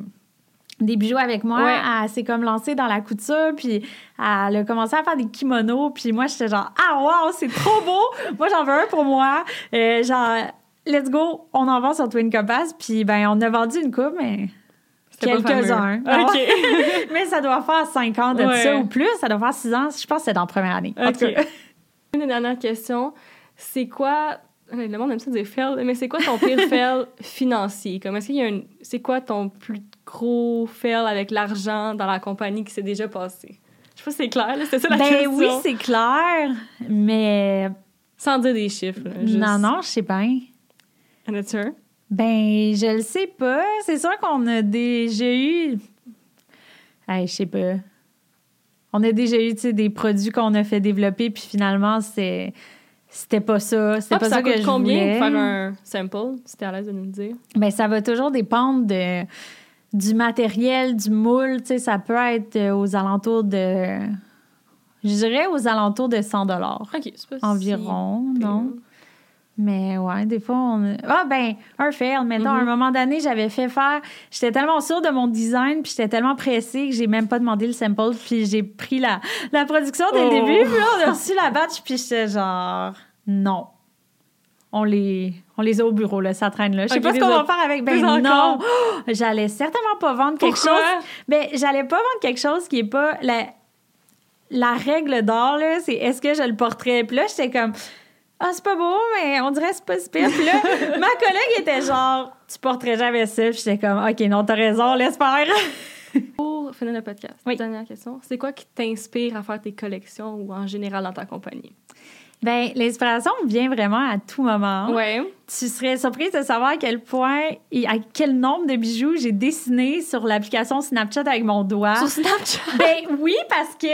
des bijoux avec moi, Ouais. elle s'est comme lancée dans la couture, puis elle a commencé à faire des kimonos, puis moi, j'étais genre, ah, wow, c'est trop beau! moi, j'en veux un pour moi. Euh, genre, let's go, on en vend sur Twin Compass, puis ben, on a vendu une coupe, mais quelques-uns. OK. [laughs] mais ça doit faire 5 ans de Ouais. ça ou plus. Ça doit faire 6 ans. Je pense que c'est dans la première année. En tout OK. cas. [laughs] Une dernière question. C'est quoi... Le monde aime ça dire fail, mais c'est quoi ton pire [laughs] fail financier? Comme est-ce qu'il y a une... C'est quoi ton plus gros fail avec l'argent dans la compagnie qui s'est déjà passé? Je sais pas si c'est clair, là. C'était ça la Ben question. oui, c'est clair. Mais Sans dire des chiffres, là, juste... non, non, je sais bien. En as-tu un? Ben, je le sais pas. C'est sûr qu'on a déjà eu. Hey, je sais pas. On a déjà eu tu sais, des produits qu'on a fait développer, puis finalement, c'est. C'était pas ça. C'était Ah, pas ça, ça que coûte je combien voulais. faire un sample, si t'es à l'aise de nous le dire? Ben, ça va toujours dépendre de, du matériel, du moule. Tu sais, ça peut être euh, aux alentours de. Je dirais aux alentours de 100 OK, c'est pas si environ, pire. Mais ouais, des fois, on. Ah, ben, un fail. Mettons, à un Mhm. moment donné, j'avais fait faire. J'étais tellement sûre de mon design, puis j'étais tellement pressée que j'ai même pas demandé le sample, puis j'ai pris la, la production dès Oh. le début, puis là, on a reçu la batch, puis j'étais genre. Non. On les, on les a au bureau, là, ça traîne là. Je sais pas ce qu'on va faire avec. Ben non! Oh, [gasps] J'allais certainement pas vendre quelque Pourquoi? chose. Ben, j'allais pas vendre quelque chose qui est pas. La, la règle d'or, là, c'est est-ce que je le porterais? Puis là, j'étais comme. Ah, c'est pas beau, mais on dirait que c'est pas si pire. Puis là, [laughs] ma collègue était genre, tu porterais jamais ça. Puis j'étais comme, OK, non, t'as raison, laisse faire. [laughs] Pour finir le podcast, Oui. dernière question. C'est quoi qui t'inspire à faire tes collections ou en général dans ta compagnie? Ben, l'inspiration vient vraiment à tout moment. Ouais. Tu serais surprise de savoir à quel point et à quel nombre de bijoux j'ai dessiné sur l'application Snapchat avec mon doigt. Sur Snapchat? Ben oui, parce que,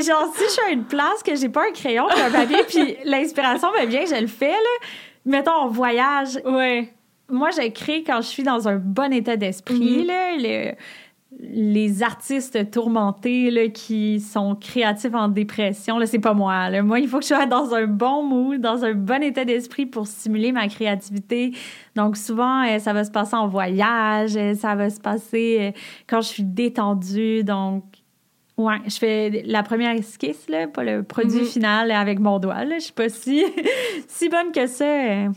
genre, si je suis à une place que j'ai pas un crayon puis un papier, [laughs] puis l'inspiration me vient, je le fais, là. Mettons, on voyage. Ouais. Moi, je crée quand je suis dans un bon état d'esprit, Mhm. là. Le, les artistes tourmentés là, qui sont créatifs en dépression, là, c'est pas moi. Là. Moi, il faut que je sois dans un bon mood, dans un bon état d'esprit pour stimuler ma créativité. Donc, souvent, euh, ça va se passer en voyage, euh, ça va se passer euh, quand je suis détendue. Donc, ouais, je fais la première esquisse, là, pas le produit Mhm. final avec mon doigt. Là. Je suis pas si, [laughs] si bonne que ça euh,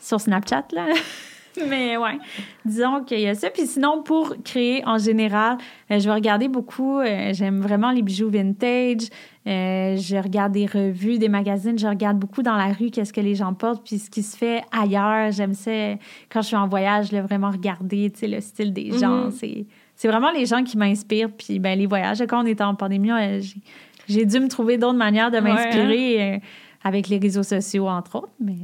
sur Snapchat, là. [laughs] Mais ouais, disons qu'il y a ça. Puis sinon, pour créer en général, euh, je vais regarder beaucoup. euh, J'aime vraiment les bijoux vintage. Euh, je regarde des revues, des magazines. Je regarde beaucoup dans la rue qu'est-ce que les gens portent, puis ce qui se fait ailleurs. J'aime ça quand je suis en voyage, là, vraiment regarder, le style des gens. Mhm. C'est c'est vraiment les gens qui m'inspirent. Puis ben les voyages. Quand on était en pandémie, euh, j'ai- dû me trouver d'autres manières de Ouais, hein? m'inspirer euh, avec les réseaux sociaux entre autres. Mais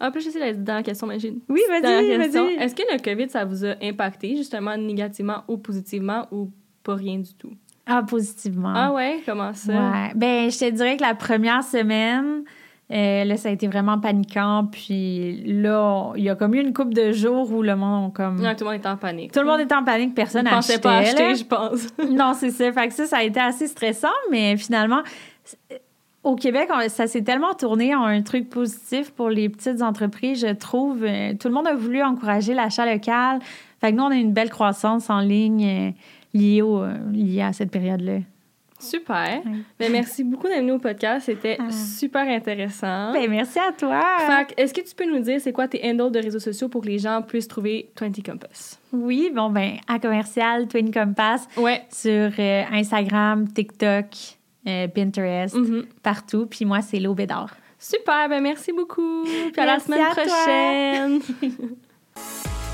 En plus, je sais la dernière question, mais j'ai oui, vas-y, vas-y. Est-ce que le COVID, ça vous a impacté justement négativement ou positivement ou pas rien du tout? Ah, positivement. Ah ouais, comment ça? Ouais. Ben, je te dirais que la première semaine, euh, là, ça a été vraiment paniquant. Puis là, on- il y a comme eu une couple de jours où le monde, comme. Non, tout le monde était en panique. Tout le monde était en panique, personne n'achetait. pas acheter, je pense. [laughs] non, c'est ça. Fait que ça, ça a été assez stressant, mais finalement, au Québec, on- ça s'est tellement tourné en un truc positif pour les petites entreprises, je trouve. Euh, Tout le monde a voulu encourager l'achat local. Fait que nous, on a une belle croissance en ligne euh, liée, au, liée à cette période-là. Super. Ben, merci beaucoup d'être venu au podcast. C'était Ah. super intéressant. Ben, merci à toi. Est-ce que tu peux nous dire c'est quoi tes handles de réseaux sociaux pour que les gens puissent trouver 20 Compass? Oui, bon, ben, à commercial, Twin Compass, Ouais. sur euh, Instagram, TikTok, euh, Pinterest, Mhm. partout. Puis moi, c'est l'Aubédard. Super, ben merci beaucoup. Puis à la semaine à prochaine. [laughs]